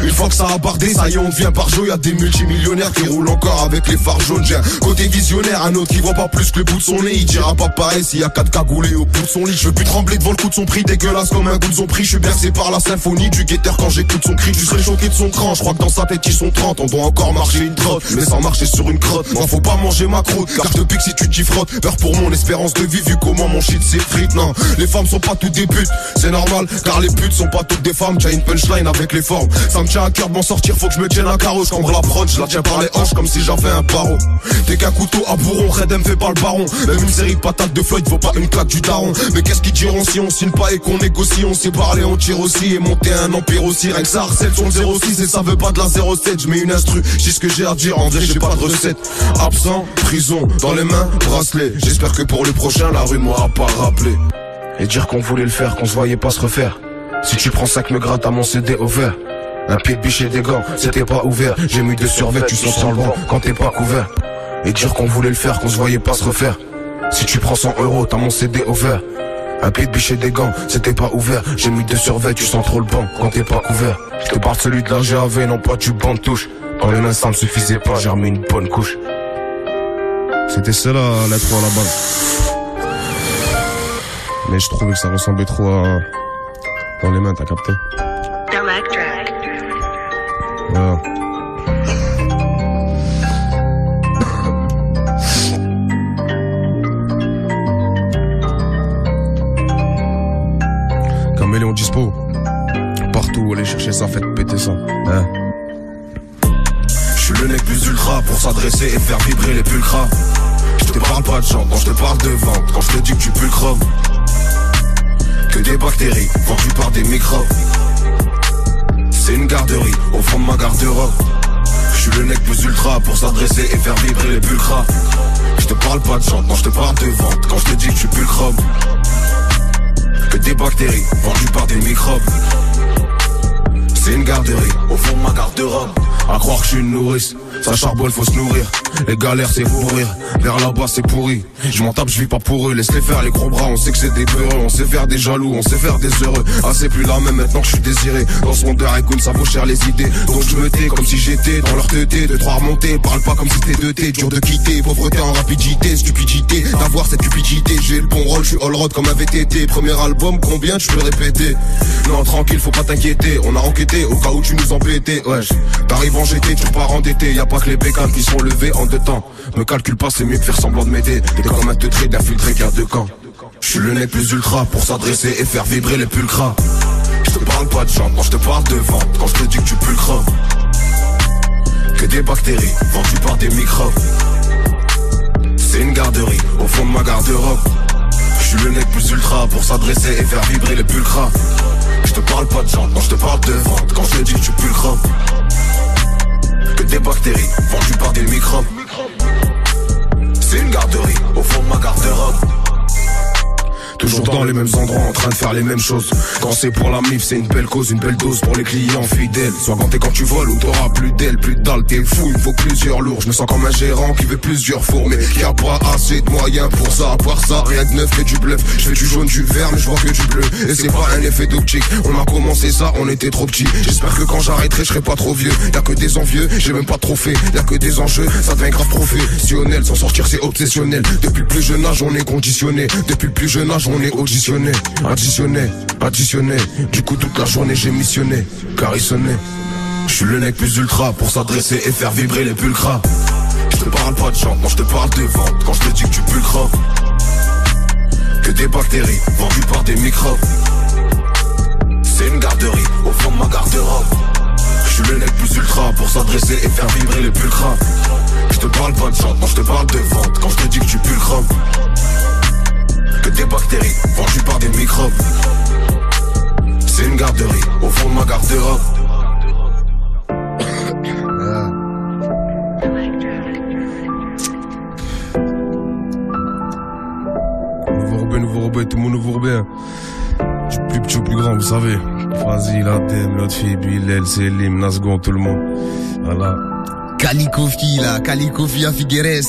une fois que ça a bardé, ça y est, on devient par jour. Y a des multimillionnaires qui roulent encore avec les phares jaunes. J'ai un côté visionnaire, un autre qui voit pas plus que le bout de son nez. Il dira pas pareil s'il y a quatre cagoulés au bout de son lit. Je veux plus trembler devant le coup de son prix, dégueulasse comme un goût de son prix. Je suis bercé par la symphonie du guetteur quand j'écoute son cri. Je serais choqué de son cran. Je crois que dans sa tête ils sont 30. On doit encore marcher une trotte, mais sans marcher sur une crotte. Moi, faut pas manger ma croûte, car te pique si tu t'y frottes. Peur pour mon espérance de vie, vu comment mon shit s'effrite. Non, les femmes sont pas toutes des putes, c'est normal, car les putes sont pas toutes des femmes. T'as une punchline avec les formes. Ça me tient à cœur m'en sortir, faut que je me tienne un carreau. J'cambre la prod, je la tiens par les hanches comme si j'avais un paro. T'es qu'un couteau à bourron, Redem fait pas le baron. Même une série de patates de Floyd vaut pas une claque du daron. Mais qu'est-ce qu'ils diront si on signe pas et qu'on négocie? On sait parler, on tire aussi et monter un empire aussi. Rien que ça harcèle son 06 et ça veut pas de la 07. Je mets une instru, j'ai ce que j'ai à dire. En vrai, j'ai pas de recette. Absent, prison, dans les mains, bracelet. J'espère que pour le prochain, la rue m'aura pas rappelé. Et dire qu'on voulait le faire, qu'on se voyait pas se refaire. Si tu prends 5 me gratte à mon CD au vert. Un pied de et des gants, c'était pas ouvert. J'ai mis de survêt, tu sens le vent quand t'es pas couvert. Et dire qu'on voulait le faire, qu'on se voyait pas se refaire. Si tu prends 100 euros, t'as mon CD au vert. Un pied de et des gants, c'était pas ouvert. J'ai mis de survêt, tu sens trop le banc quand t'es pas couvert. Je te parle celui de la non pas du banc de touche. Dans les mains, ça me suffisait pas, j'ai remis une bonne couche. C'était cela, l'être à la base. Mais je trouvais que ça ressemblait trop à Dans les mains, t'as capté? Voilà. Caméléon dispo. Partout, allez chercher ça, faites péter ça. Hein suis le nec plus ultra pour s'adresser et faire vibrer les pulcras. Je te parle pas de gens quand je te parle de vente, quand je te dis que tu chrome. Que des bactéries vendues par des microbes. C'est une garderie au fond de ma garde-robe. Je suis le nec plus ultra pour s'adresser et faire vibrer les pulcras. Je te parle pas de gens quand je te parle de vente, quand je te dis que pues le chrome. Que des bactéries vendues par des microbes. C'est une garderie au fond de ma garde-robe. À croire que je suis une nourrice, ça charbonne, faut se nourrir. Les galères, c'est pour rire. Vers là-bas, c'est pourri. Je m'en tape, je vis pas pour eux. Laisse-les faire les gros bras, on sait que c'est des peureux. On sait faire des jaloux, on sait faire des heureux. Ah, c'est plus là même maintenant que je suis désiré. Dans ce monde de Raikkoun, ça vaut cher les idées. Donc je me tais comme si j'étais dans leur teuté. De trois remontées, parle pas comme si c'était deux T. Dur de quitter, pauvreté en rapidité, stupidité. D'avoir cette cupidité, j'ai le bon rôle, je suis all road comme un VTT. Premier album, combien tu peux répéter? Non, tranquille, faut pas t'inquiéter. On a enquêté au cas où tu nous embêtais. Wesh, t'arrives en GT, tu repars endetté. Y a pas que les bécanes qui sont levés en deux temps. Me calcule pas, c'est mieux que faire semblant de m'aider. Comme un teutré d'infiltré qui a deux camps. Je suis le nez plus ultra pour s'adresser et faire vibrer les pulcras. Je te parle pas de gens quand je te parle de vente, quand je te dis que tu chrome. Que des bactéries vendues par des microbes. C'est une garderie au fond de ma garde-robe. Je suis le nec plus ultra pour s'adresser et faire vibrer les pulcras. Je te parle pas de gens quand je te parle de vente, quand je te dis que tu chrome. Que des bactéries vendues par des microbes. C'est une garderie au fond de ma garde-robe. Toujours dans les mêmes endroits, en train de faire les mêmes choses. Quand c'est pour la mif, c'est une belle cause, une belle dose pour les clients fidèles. Soit quand t'es quand tu voles ou t'auras plus d'ailes, plus dalle, t'es fou, il faut plusieurs lourds. Je me sens comme un gérant qui veut plusieurs fours, mais qui a pas assez de moyens pour ça. À part ça, rien de neuf, que du bluff. Je fais du jaune, du vert, mais je vois que du bleu. Et c'est pas un effet d'optique. On a commencé ça, on était trop petits. J'espère que quand j'arrêterai, je serai pas trop vieux. Y'a que des envieux, j'ai même pas de trophée. Y'a que des enjeux, ça devient grave professionnel. S'en sortir, c'est obsessionnel. Depuis le plus jeune âge, on est conditionné. Depuis le plus jeune âge, on est auditionné. Additionné, additionné. Du coup, toute la journée, j'ai missionné. Carissonné. Je suis le nec plus ultra pour s'adresser et faire vibrer les pulcras. Je te parle pas de gens quand je te parle de vente, quand je te dis que tu chrome. Que des bactéries vendues par des microbes. C'est une garderie au fond de ma garde-robe. Je suis le nec plus ultra pour s'adresser et faire vibrer les pulcras. Je te parle pas de gens quand je te parle de vente, quand je te dis que tu chrome. Que des bactéries vendues par des microbes. C'est une garderie au fond de ma garde-robe. Nouveau Roubaix, nouveau Roubaix, tout mon nouveau Roubaix. hein. Du plus petit au plus grand, vous savez. Vas-y, Laden, l'autre fille, Bilal, Selim, Nasgon, tout le monde. Voilà. Calicofi là, Calicofi à Figueres.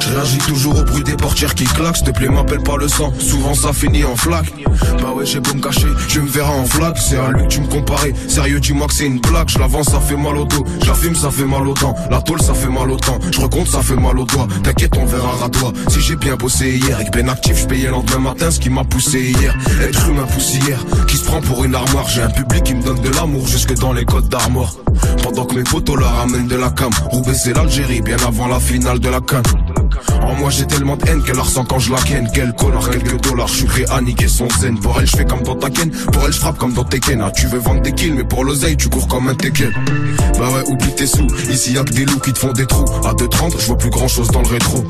Je réagis toujours au bruit des portières qui claquent, s'il te plaît m'appelle pas le sang, souvent ça finit en flaque. Bah ouais j'ai beau me cacher, je me verrai en flaque, c'est à lui que tu me comparais. Sérieux dis-moi que c'est une blague, je l'avance ça fait mal au dos, je la fume ça fait mal au temps, la tôle ça fait mal au temps, je recompte ça fait mal au doigt, t'inquiète on verra à toi. Si j'ai bien bossé hier, avec Ben Actif je payais le lendemain matin ce qui m'a poussé hier. Être humain poussière, qui se prend pour une armoire, j'ai un public qui me donne de l'amour jusque dans les codes d'armoire. Pendant que mes potos leur ramènent de la cam, Roubaix c'est l'Algérie bien avant la finale de la canne moi j'ai tellement de haine qu'elle ressent quand je la ken. Quel connard, quelques dollars, je suis prêt à niquer son zen. Pour elle je fais comme dans ta ken, pour elle je frappe comme dans Tekken Ah tu veux vendre des kills mais pour l'oseille tu cours comme un Tekken. Bah ouais oublie tes sous, ici y'a que des loups qui te font des trous. À 2.30 je vois plus grand chose dans le rétro.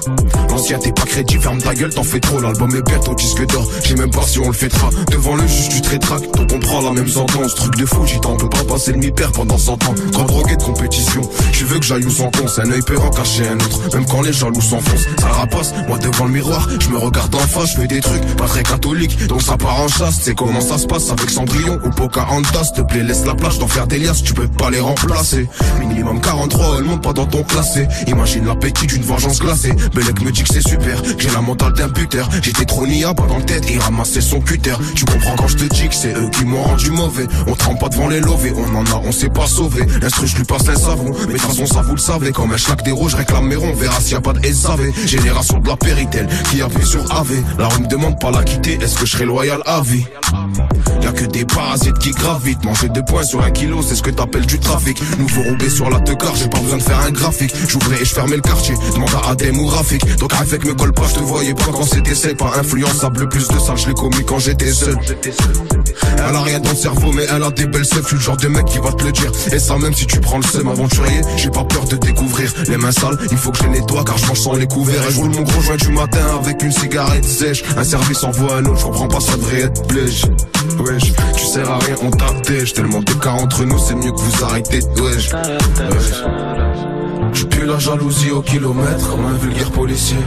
L'ancien t'es pas crédit, ferme ta gueule t'en fais trop. L'album est bientôt disque d'or, j'ai même pas si on le fêtera. Devant le juge tu te donc on prend la même sentence. Truc de fou, j'y t'en peux pas passer le mi-père pendant 100 ans. Grand drogué de compétition, tu veux que j'aille où sans un œil peut en cacher un autre, même quand les jaloux s'enfoncent moi devant le miroir, je me regarde en face, je fais des trucs pas très catholiques, donc ça part en chasse. C'est comment ça se passe avec Cendrillon ou Pocahontas, s'il te plaît laisse la plage d'en faire des liasses, tu peux pas les remplacer. Minimum 43, elle monte pas dans ton classé. Imagine l'appétit d'une vengeance glacée. Belek me dit que c'est super, j'ai la mentale d'un buteur. J'étais trop nia, pas dans le tête, il ramassait son cutter. Tu comprends quand je te dis que c'est eux qui m'ont rendu mauvais. On trempe pas devant les lovés, on en a, on s'est pas sauvé. L'instru, je lui passe un savon, mais de toute façon ça vous le savez. Comme un schlack des rouges, réclame mes ronds, verra s'il y a pas de SAV. Génération de la péritelle qui appuie sur AV. La rue me demande pas la quitter, est-ce que je serai loyal à vie? Y'a que des parasites qui gravitent. Manger deux points sur un kilo, c'est ce que t'appelles du trafic. Nouveau roubé sur la car j'ai pas besoin de faire un graphique. J'ouvrais et je fermais le quartier. Demande à Adem ou Rafik. Donc avec me colle pas, je te voyais pas quand c'était seul. Pas influençable, plus de ça, je l'ai commis quand j'étais seul. Elle a rien dans le cerveau, mais elle a des belles seufs. Je suis le genre de mec qui va te le dire. Et ça, même si tu prends le seum aventurier, j'ai pas peur de découvrir les mains sales. Il faut que je les nettoie car je mange sans les couverts. Je roule mon gros joint du matin avec une cigarette sèche. Un service envoie un autre, je comprends pas, ça devrait être plège. Wesh, tu sers à rien, on t'attèche. Tellement de cas entre nous, c'est mieux que vous arrêtez. Wesh, wesh. Je pue la jalousie au kilomètre comme un vulgaire policier.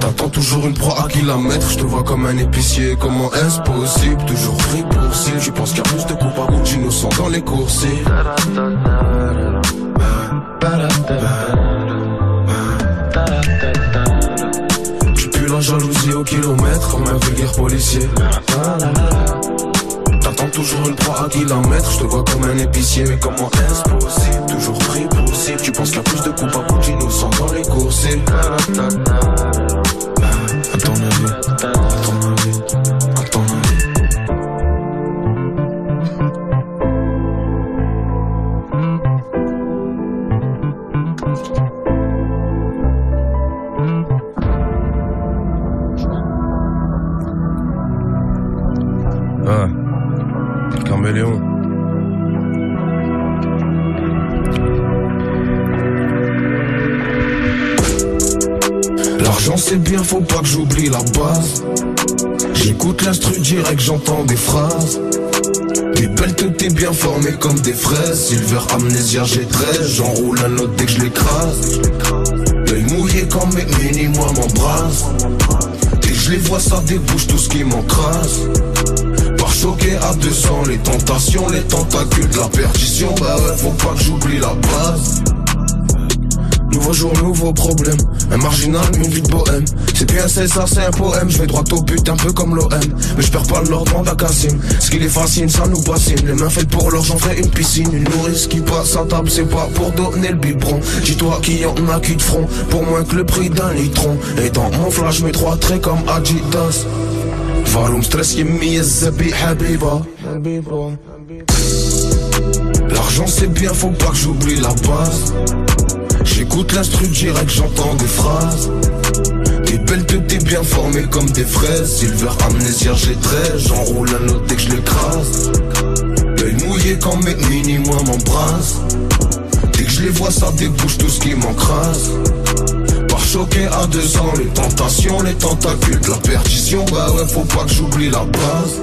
T'attends toujours une proie à kilomètres, je te vois comme un épicier. Comment est-ce possible? Toujours pris pour cible. Je pense qu'il y a plus de bout d'innocents dans les coursiers. Au kilomètre comme un vulgaire policier. T'attends toujours une proie à kilomètres, je te vois comme un épicier. Mais comment est-ce possible? Toujours pris pour cible. Tu penses qu'il y a plus de coups d'innocents dans les coursiers. À ton avis, à ton avis, à ton avis. L'argent c'est bien, faut pas que j'oublie la base. J'écoute l'instru direct, j'entends des phrases. Des belles têtes t'es bien formées comme des fraises. Silver amnésia, j'ai 13. J'enroule un autre dès que je l'écrase. L'œil mouillé quand mes mini, moi m'embrasse. Dès que je les vois, ça débouche tout ce qui m'encrase. Choqué à 200, les tentations, les tentacules de la perdition. Bah ouais, faut pas que j'oublie la base. Nouveau jour, nouveau problème. Un marginal, une vie de bohème. C'est bien c'est ça, c'est un poème. Je vais droit au but, un peu comme l'OM. Mais je perds pas l'ordre d'un Cassim. Ce qui les fascine, ça nous bassine. Les mains faites pour l'or, j'en ferai une piscine. Une nourrice qui passe à table, c'est pas pour donner le biberon. Dis-toi qu'il y en a qui te feront pour moins que le prix d'un litron. Et dans mon flash, je mets trois traits comme Adidas. Stress L'argent c'est bien, faut pas que j'oublie la base. J'écoute l'instru direct, j'entends des phrases. T'es belles que t'es bien formées comme des fraises. Silver amnésia, j'ai 13, j'enroule un autre dès que je l'écrase. L'œil mouillé quand mes mini moi m'embrasse Dès que je les vois ça débouche tout ce qui m'encrasse par choqué à deux ans Les tentations, les tentacules la perdition. Bah ouais faut pas que j'oublie la base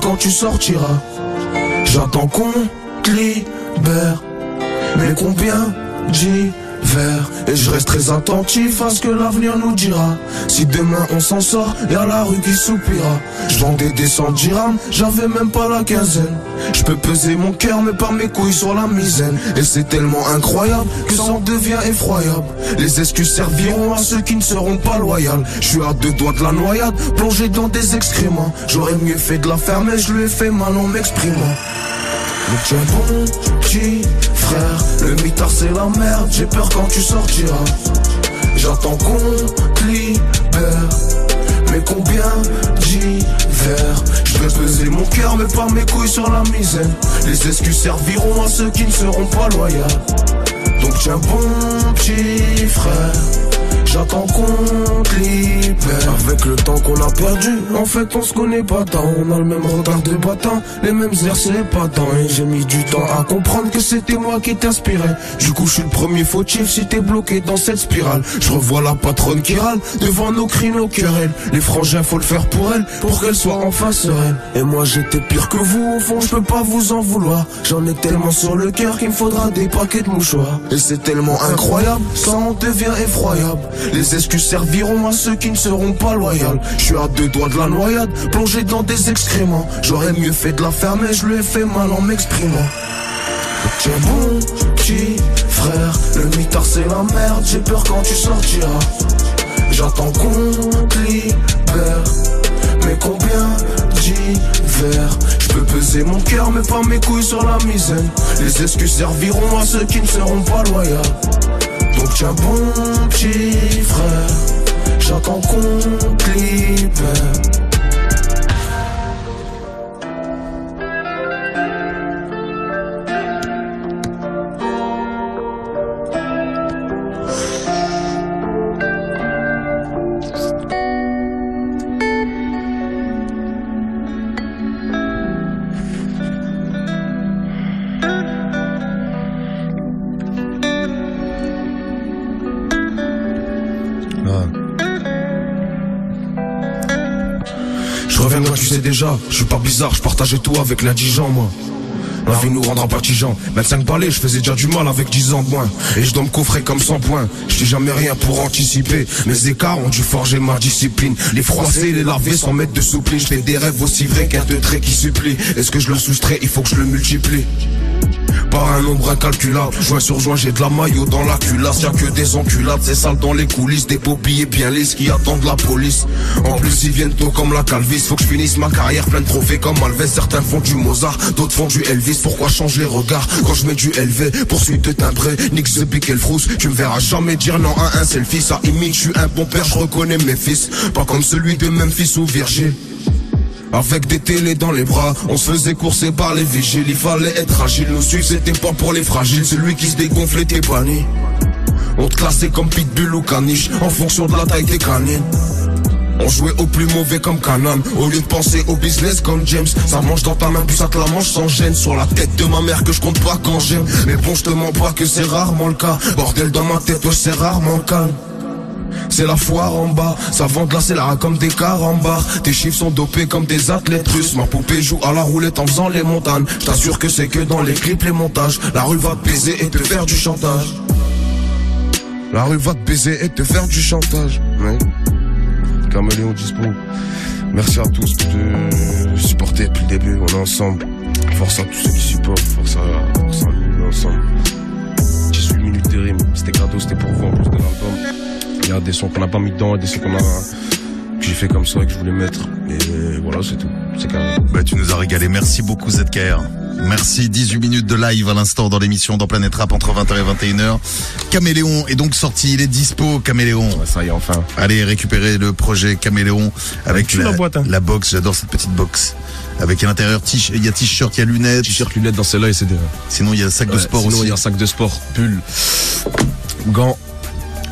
quand tu sortiras. J'attends qu'on te libère, mais combien d'hiver? Et je reste très attentif à ce que l'avenir nous dira. Si demain on s'en sort, y'a la rue qui soupira. Je vendais des cent dirhams, j'avais même pas la quinzaine. Je peux peser mon cœur, mais pas mes couilles sur la misaine. Et c'est tellement incroyable que ça en devient effroyable. Les excuses serviront à ceux qui ne seront pas loyaux. Je suis à deux doigts de la noyade, plongé dans des excréments. J'aurais mieux fait de la faire, mais je lui ai fait mal en m'exprimant. Donc bon, petit frère, le mitard c'est la merde, j'ai peur quand tu sortiras. J'attends qu'on libère, mais combien d'hiver Je peser mon cœur, mais pas mes couilles sur la misère. Les excuses serviront à ceux qui ne seront pas loyaux. Donc tiens bon, petit frère. J'attends qu'on te Avec le temps qu'on a perdu. En fait, on se connaît pas tant. On a le même regard de bâtard, les mêmes airs, c'est pas tant. Et j'ai mis du temps à comprendre que c'était moi qui t'inspirais. Du coup, je suis le premier fautif si t'es bloqué dans cette spirale. Je revois la patronne qui râle devant nos cris, nos querelles. Les frangins, faut le faire pour elle, pour qu'elle soit enfin sereine. Et moi, j'étais pire que vous, au fond, je peux pas vous en vouloir. J'en ai tellement sur le cœur qu'il me faudra des paquets de mouchoirs. Et c'est tellement incroyable, ça en devient effroyable. Les excuses serviront à ceux qui ne seront pas loyaux. Je suis à deux doigts de la noyade, plongé dans des excréments. J'aurais mieux fait de la fermer, je lui ai fait mal en m'exprimant. Tiens bon, petit frère, le mitard c'est la merde, j'ai peur quand tu sortiras. J'attends qu'on te libère, mais combien d'hiver Je peux peser mon cœur, mais pas mes couilles sur la misaine. Les excuses serviront à ceux qui ne seront pas loyaux. Donc tiens bon, petit frère, j'attends qu'on te Je suis pas bizarre, je partageais tout avec l'indigent, moi. La vie nous rendra partisan. 25 balais, je faisais déjà du mal avec 10 ans de moins. Et je dois me coffrer comme 100 points. Je dis jamais rien pour anticiper. Mes écarts ont dû forger ma discipline. Les froisser, les laver sans mettre de soupline. Je fais des rêves aussi vrais qu'un de traits qui supplie. Est-ce que je le soustrais? Il faut que je le multiplie. Par un nombre incalculable, joint sur joint, j'ai de la maillot dans la culasse. Y'a que des enculades, c'est sale dans les coulisses, des paupiers bien lisses qui attendent la police. En plus, ils viennent tôt comme la calvis. Faut que je finisse ma carrière pleine de trophées comme Alves. Certains font du Mozart, d'autres font du Elvis. Pourquoi changer les regards quand je mets du LV Poursuite de timbré, nique the le frousse. Tu me verras jamais dire non à un selfie. Ça imite, je suis un bon père, je reconnais mes fils. Pas comme celui de Memphis ou Virgile. Avec des télés dans les bras, on se faisait courser par les vigiles. Il fallait être agile, nous suivre c'était pas pour les fragiles. Celui qui se dégonfle était banni. On te classait comme pitbull ou caniche, en fonction de la taille des canines. On jouait au plus mauvais comme Canan Au lieu de penser au business comme James Ça mange dans ta main puis ça te la mange sans gêne Sur la tête de ma mère que je compte pas quand j'aime Mais bon je te mens pas que c'est rarement le cas Bordel dans ma tête ouais c'est rarement calme c'est la foire en bas, ça vend de la célara comme des carambars Tes chiffres sont dopés comme des athlètes russes Ma poupée joue à la roulette en faisant les montagnes Je t'assure que c'est que dans les clips, les montages La rue va te baiser et te faire du chantage La rue va te baiser et te faire du chantage ouais. Caméléon Dispo. Merci à tous de supporter depuis le début. On est ensemble. Force à tous ceux qui supportent. Force à, force à nous, on est ensemble. 18 minutes de rime. C'était cadeau, c'était pour vous en plus de l'album. Il y a des sons qu'on n'a pas mis dedans, des sons qu'on a, que j'ai fait comme ça et que je voulais mettre. Et voilà, c'est tout. C'est carré. Bah, tu nous as régalé. Merci beaucoup, ZKR. Merci. 18 minutes de live à l'instant dans l'émission dans Planète Rap entre 20h et 21h. Caméléon est donc sorti. Il est dispo, Caméléon. Ouais, ça y est, enfin. Allez récupérer le projet Caméléon avec la boîte, hein. la box. J'adore cette petite box. Avec à l'intérieur, il y a t-shirt, il y a lunettes. T-shirt, lunettes dans celle-là et c'est des. Sinon, il y a sac de sport sinon, aussi. il y a un sac de sport, pull, gants,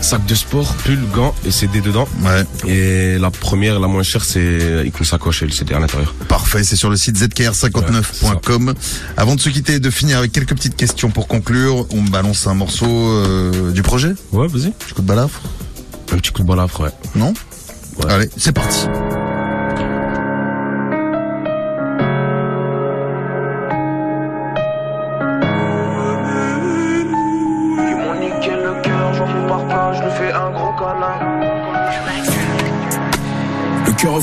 sac de sport, pull, gants et CD dedans. Ouais. Et la première, la moins chère, c'est une sacoche et le CD à l'intérieur. Parfait, c'est sur le site zkr59.com. Avant de se quitter, de finir avec quelques petites questions pour conclure, on balance un morceau euh, du projet Ouais, vas-y. Du coup de balafre Un petit coup de balafre, ouais. Non? Ouais. Allez, c'est parti.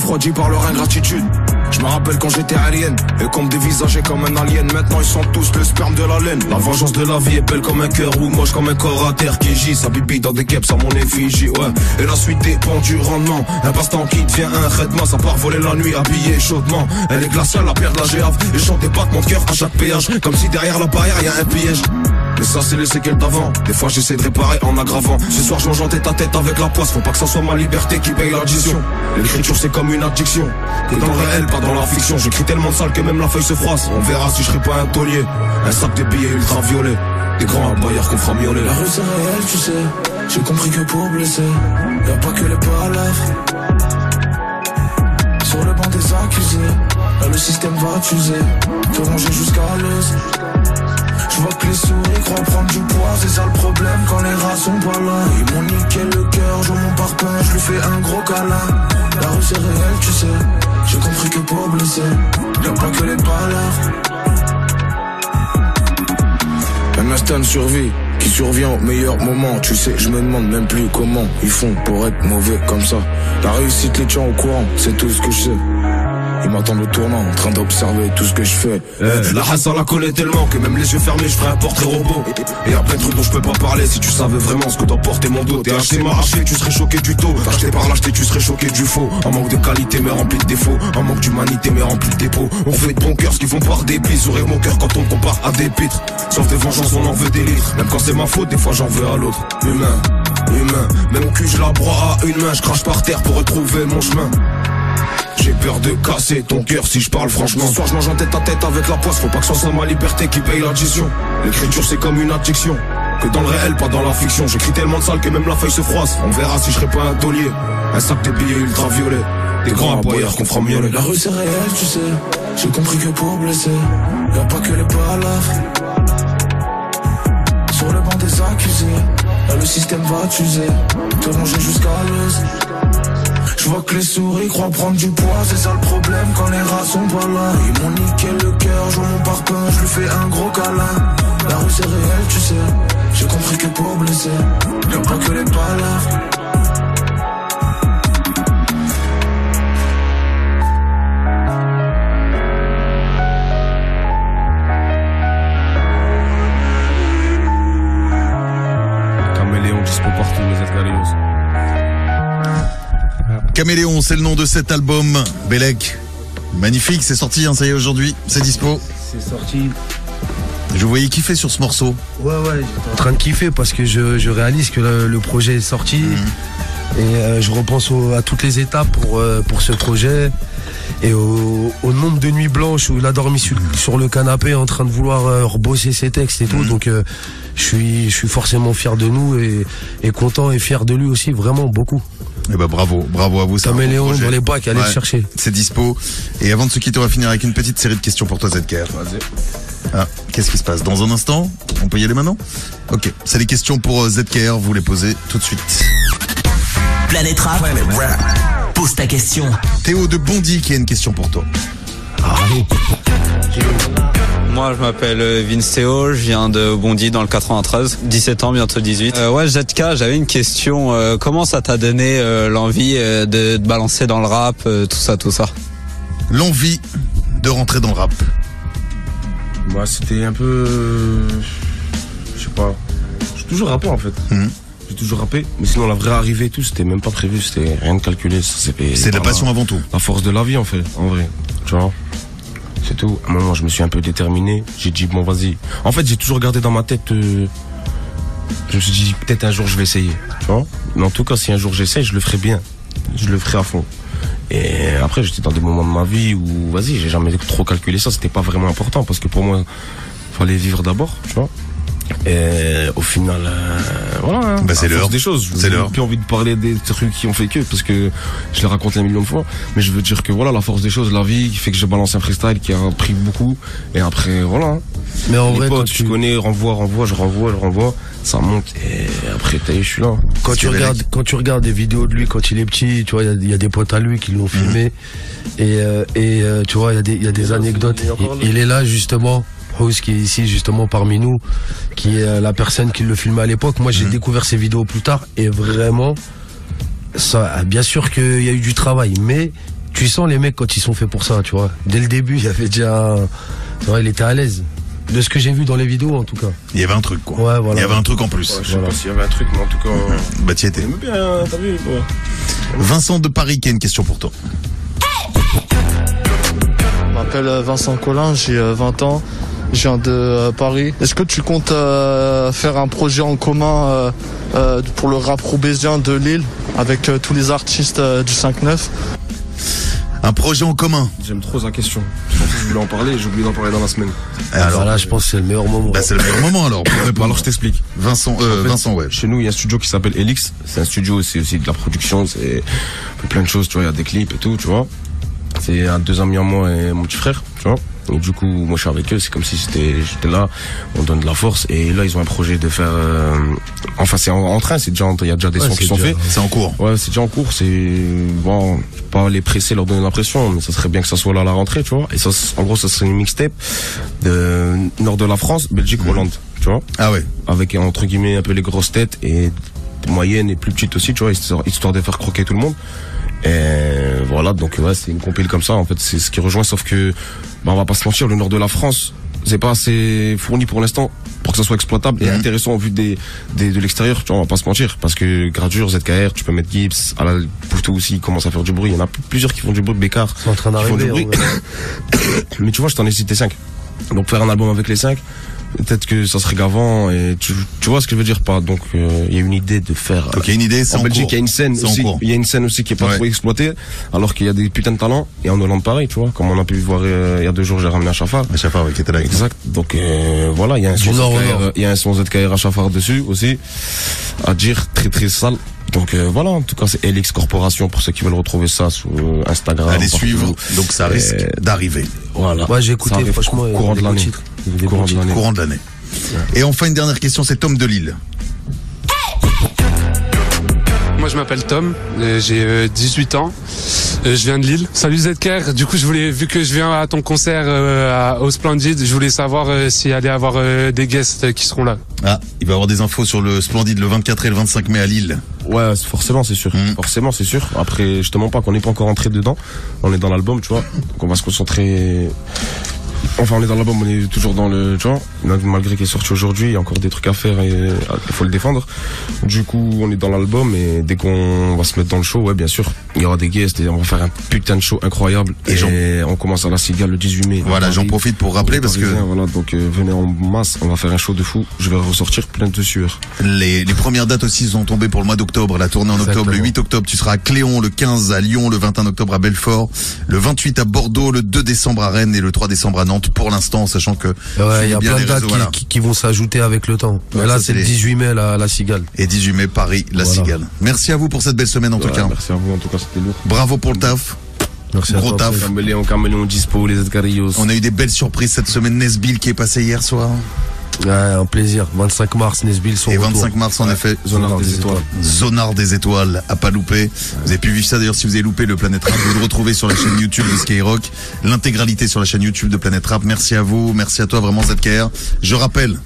Refroidi par leur ingratitude. Je me rappelle quand j'étais alien et qu'on me dévisageait comme un alien. Maintenant ils sont tous le sperme de la laine. La vengeance de la vie est belle comme un cœur ou moche comme un corps à terre qui gît. Ça bibi dans des guêpes à mon effigie, ouais. Et la suite dépend du rendement. Un passe-temps qui devient un traitement. Ça part voler la nuit habillé chaudement. Elle est glaciale, la pierre de la géave. Et chante des pattes mon cœur à chaque péage. Comme si derrière la barrière y a un piège. Mais ça c'est les séquelles d'avant. Des fois j'essaie de réparer en aggravant. Ce soir je mange tête à tête avec la poisse. Faut pas que ça soit ma liberté qui paye l'addition. L'écriture c'est comme une addiction. Que dans le réel pas dans la fiction. J'écris tellement de sale que même la feuille se froisse. On verra si je serai pas un taulier. Un sac de billets ultraviolets Des grands bailleurs qu'on fera miauler. La rue c'est réel tu sais. J'ai compris que pour blesser Y'a pas que les palafres. Accusés. Là, le système va t'user, te ronger jusqu'à l'aise. Que les souris croient prendre du poids, c'est ça le problème quand les rats sont pas là. Ils m'ont niqué le cœur, je mon parpaing, je lui fais un gros câlin. La rue c'est réel, tu sais. J'ai compris que pour blesser, y'a pas que les ballards. Un instinct de survie qui survient au meilleur moment. Tu sais, je me demande même plus comment ils font pour être mauvais comme ça. La réussite les tient au courant, c'est tout ce que je sais. Ils m'attendent au tournant, en train d'observer tout ce que je fais. Eh, la race, la connaît tellement que même les yeux fermés, je ferai un portrait robot. Et de trucs dont je peux pas parler si tu savais vraiment ce que doit porter mon dos. T'es acheté, m'arraché, tu serais choqué du taux. Acheté par l'acheter, tu serais choqué du faux. Un manque de qualité, mais rempli de défauts. Un manque d'humanité, mais rempli de dépôts. On fait de bon cœur ce qu'ils font par dépit. Sourire mon cœur quand on compare à des pitres. Sauf des vengeances, on en veut des litres. Même quand c'est ma faute, des fois j'en veux à l'autre. Humain, humain. Même au cul, je la broie à une main. Je crache par terre pour retrouver mon chemin. J'ai peur de casser ton cœur si je parle franchement. Ce soir, je mange en tête à tête avec la poisse. Faut pas que ce soit ma liberté qui paye l'addition. L'écriture, c'est comme une addiction. Que dans le réel, pas dans la fiction. J'écris tellement de sale que même la feuille se froisse. On verra si je serai pas un taulier. Un sac de billets ultraviolets. Des grands aboyeurs qu'on fera mieux. La rue c'est réel, tu sais. J'ai compris que pour blesser, y'a pas que les balafres. Sur le banc des accusés, là le système va t'user. Te ronger jusqu'à l'aise. Je vois que les souris croient prendre du poids, c'est ça le problème quand les rats sont pas là. Ils m'ont niqué le cœur, je mon parpaing, je lui fais un gros câlin. La rue c'est réel, tu sais. J'ai compris que pour blesser, y'a pas que les balafres. Caméléon, c'est le nom de cet album. Bellec. Magnifique, c'est sorti, hein, ça y est aujourd'hui, c'est dispo. C'est sorti. Je vous voyais kiffer sur ce morceau. Ouais, ouais, j'étais en train de kiffer parce que je, je réalise que le, le projet est sorti. Et euh, je repense au- à toutes les étapes pour, euh, pour ce projet. Et au, au nombre de nuits blanches où il a dormi sur, sur le canapé en train de vouloir euh, rebosser ses textes et tout. Donc euh, je suis je suis forcément fier de nous et, et content et fier de lui aussi, vraiment beaucoup. Eh ben bravo, bravo à vous. beau projet. dans les bacs, allez le chercher. C'est dispo. Et avant de se quitter, on va finir avec une petite série de questions pour toi, Zedker. Ah, qu'est-ce qui se passe? Dans un instant On peut y aller maintenant? Ok, c'est les questions pour euh, Zedker, vous les posez tout de suite. Planète Rap. Pose ta question. Théo de Bondy qui a une question pour toi. Moi, je m'appelle euh, Vince Théo, je viens de Bondy dans le 93, 17 ans, bientôt 18. Euh, ouais, ZK, j'avais une question. euh, comment ça t'a donné euh, l'envie euh, de te balancer dans le rap, euh, tout ça, tout ça? L'envie de rentrer dans le rap. Bah, c'était un peu. Je sais pas. J'ai toujours rappé en fait. Mhm. J'ai toujours rappé. Mais sinon, la vraie arrivée et tout, c'était même pas prévu. C'était rien de calculé. C'est de la passion avant tout. La force de la vie en fait, en vrai. Tu vois? C'est tout. À un moment, je me suis un peu déterminé. J'ai dit, bon, vas-y. En fait, j'ai toujours gardé dans ma tête. euh, je me suis dit, peut-être un jour, je vais essayer. Mais en tout cas, si un jour j'essaye, je le ferai bien. Je le ferai à fond. Et après, j'étais dans des moments de ma vie où, vas-y, j'ai jamais trop calculé ça. C'était pas vraiment important parce que pour moi, fallait vivre d'abord, tu vois. Et au final, euh, voilà. hein, Bah, c'est l'heure. des choses. C'est J'ai l'heure. plus envie de parler des trucs qui ont fait que parce que je les raconte un million de fois. Mais je veux dire que voilà, la force des choses, la vie, qui fait que j'ai balancé un freestyle qui a pris beaucoup. Et après, voilà. hein. Mais en Les vrai, potes, tu tu, connais, renvoie, renvoie, je renvoie, je renvoie. Ça monte. Et après, t'as eu, je suis là. quand tu regardes, quand tu regardes des vidéos de lui quand il est petit, tu vois, il y a- il y, a des potes à lui qui l'ont filmé. Et, euh, et euh, tu vois, il y a des, il y a des anecdotes. il est là justement. Qui est ici justement parmi nous, qui est euh, la personne qui le filmait à l'époque. Moi, j'ai découvert ses vidéos plus tard et vraiment, ça, bien sûr qu'il y a eu du travail, mais tu sens les mecs quand ils sont faits pour ça, tu vois. Dès le début, il y avait déjà, un- tu vois, il était à l'aise. De ce que j'ai vu dans les vidéos, en tout cas. Il y avait un truc quoi. Ouais, voilà. Il y avait un truc en plus. je sais pas s'il y avait un truc, mais en tout cas. Bah t'y étais. Bien, t'as vu, ouais. Vincent de Paris qui a une question pour toi. Je m'appelle euh, Vincent Collin, j'ai euh, 20 ans, je viens de euh, Paris. Est-ce que tu comptes euh, faire un projet en commun euh, euh, pour le rap roubaisien de Lille avec euh, tous les artistes euh, du 5-9 Un projet en commun. J'aime trop sa question. En plus, je voulais en parler, j'ai oublié d'en parler dans la semaine. Alors, voilà, je pense que c'est le meilleur moment. bah, c'est le meilleur moment alors. pour Bah, répondre. alors, je t'explique. Vincent, euh, En fait, Vincent, ouais. Chez nous, il y a un studio qui s'appelle Elix. C'est un studio, c'est aussi de la production, c'est plein de choses, tu vois, il y a des clips et tout, tu vois. C'est un deux amis en moi et mon petit frère, tu vois. Et du coup, moi je suis avec eux, c'est comme si j'étais j'étais là, on donne de la force. Et là, ils ont un projet de faire... euh, enfin, c'est en, en train, c'est déjà, il y a déjà des Ouais, sons qui sont faits. C'est en cours. Ouais, c'est déjà en cours, c'est... Bon, pas les presser, leur donner l'impression, mais ça serait bien que ça soit là à la rentrée, tu vois. Et ça, en gros, ça serait une mixtape de nord de la France, Belgique, Hollande, tu vois Ah ouais. avec entre guillemets un peu les grosses têtes et moyennes et plus petites aussi, tu vois, histoire, histoire de faire croquer tout le monde. Et voilà, donc ouais, c'est une compile comme ça, en fait, c'est ce qui rejoint, sauf que, bah, on va pas se mentir, le nord de la France, c'est pas assez fourni pour l'instant pour que ça soit exploitable et Mhm. intéressant au vu des, des de l'extérieur, tu vois, on va pas se mentir, parce que Gradure, ZKR, tu peux mettre Gibbs, à la Poutou aussi, il commence à faire du bruit, il y en a plusieurs qui font du bruit, Bécard, en train qui font du bruit. Mais tu vois, je t'en ai cité 5. Donc faire un album avec les 5, peut-être que ça serait gavant et tu, tu vois ce que je veux dire pas. Donc euh, il y a une idée de faire. Donc il y a une idée, c'est en en Belgique, il y a une scène aussi. Il y a une scène aussi qui est pas Ouais. trop exploitée, alors qu'il y a des putains de talents. Et en Hollande, pareil, tu vois. Comme on a pu voir euh, il y a deux jours, j'ai ramené à Chafar. À fois, ouais, qui était là. Exact. Donc euh, voilà, il y a un Du son nord au ZKR, nord. il y a un son ZKR à Chafar dessus aussi. À dire très très sale. Donc euh, voilà, en tout cas c'est LX Corporation pour ceux qui veulent retrouver ça sur euh, Instagram. Allez suivre. Donc ça risque Euh, d'arriver. Voilà. Moi, j'ai écouté, franchement, courant des de bons l'année. Courant de l'année. Courant de l'année. Et enfin une dernière question, c'est Tom de Lille. Moi je m'appelle Tom, euh, j'ai euh, 18 ans, Euh, je viens de Lille. Salut ZKR, du coup je voulais, vu que je viens à ton concert euh, à- au Splendid, je voulais savoir euh, s'il allait y avoir euh, des guests euh, qui seront là. Ah, il va y avoir des infos sur le Splendide le 24 et le 25 mai à Lille. Ouais, forcément, c'est sûr. Mm. Forcément, c'est sûr. Après, je te mens pas qu'on n'est pas encore entré dedans. On est dans l'album, tu vois. Donc on va se concentrer. Enfin, on est dans l'album, on est toujours dans le, tu vois. Malgré qu'il est sorti aujourd'hui, il y a encore des trucs à faire et il faut le défendre. Du coup, on est dans l'album et dès qu'on va se mettre dans le show, ouais, bien sûr, il y aura des guests et on va faire un putain de show incroyable. Et on commence à la cigale le 18 mai. Voilà, j'en profite pour rappeler parce que Voilà, donc euh, venez en masse, on va faire un show de fou. Je vais ressortir plein de sueur. les, les premières dates aussi sont tombées pour le mois d'octobre. La tournée en octobre, le Exactement. 8 octobre, tu seras à Cléon, le 15 à Lyon, le 21 octobre à Belfort, le 28 à Bordeaux, le 2 décembre à Rennes et le 3 décembre à Nantes pour l'instant, sachant que Ouais, il y a bien plein les de dates réseaux, qui, voilà. qui- qui vont s'ajouter avec le temps. Mais là, c'est le les- 18 mai, la, la cigale. et 18 mai Paris, la Voilà. Cigale. Merci à vous pour cette belle semaine en tout cas. Merci à vous, en tout cas, c'était lourd. Bravo pour le taf. Merci Gros à toi. taf. frère. Caméléon, caméléon dispo, les Edgarillos. On a eu des belles surprises cette semaine. Nesbill qui est passé hier soir. Ouais, un plaisir. 25 mars, Nesbill, son Et retour. 25 mars en effet. Zonard des étoiles. Zonard des étoiles, à pas louper. Vous avez pu vivre ça d'ailleurs si vous avez loupé le Planète Rap, vous le retrouvez sur la chaîne YouTube de Skyrock, l'intégralité sur la chaîne YouTube de Planète Rap. Merci à vous, merci à toi vraiment ZKR. Je rappelle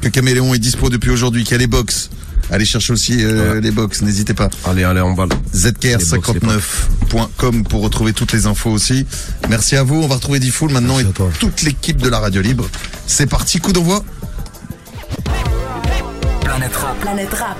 que Caméléon est dispo depuis aujourd'hui, qu'il y a les box. Allez chercher aussi euh, les box, n'hésitez pas. Allez, allez, en balle. ZKR59.com pour retrouver toutes les infos aussi. Merci à vous, on va retrouver Diffoul maintenant Merci et toute l'équipe de la radio libre. C'est parti, coup d'envoi. Planète Rap. Planète Rap.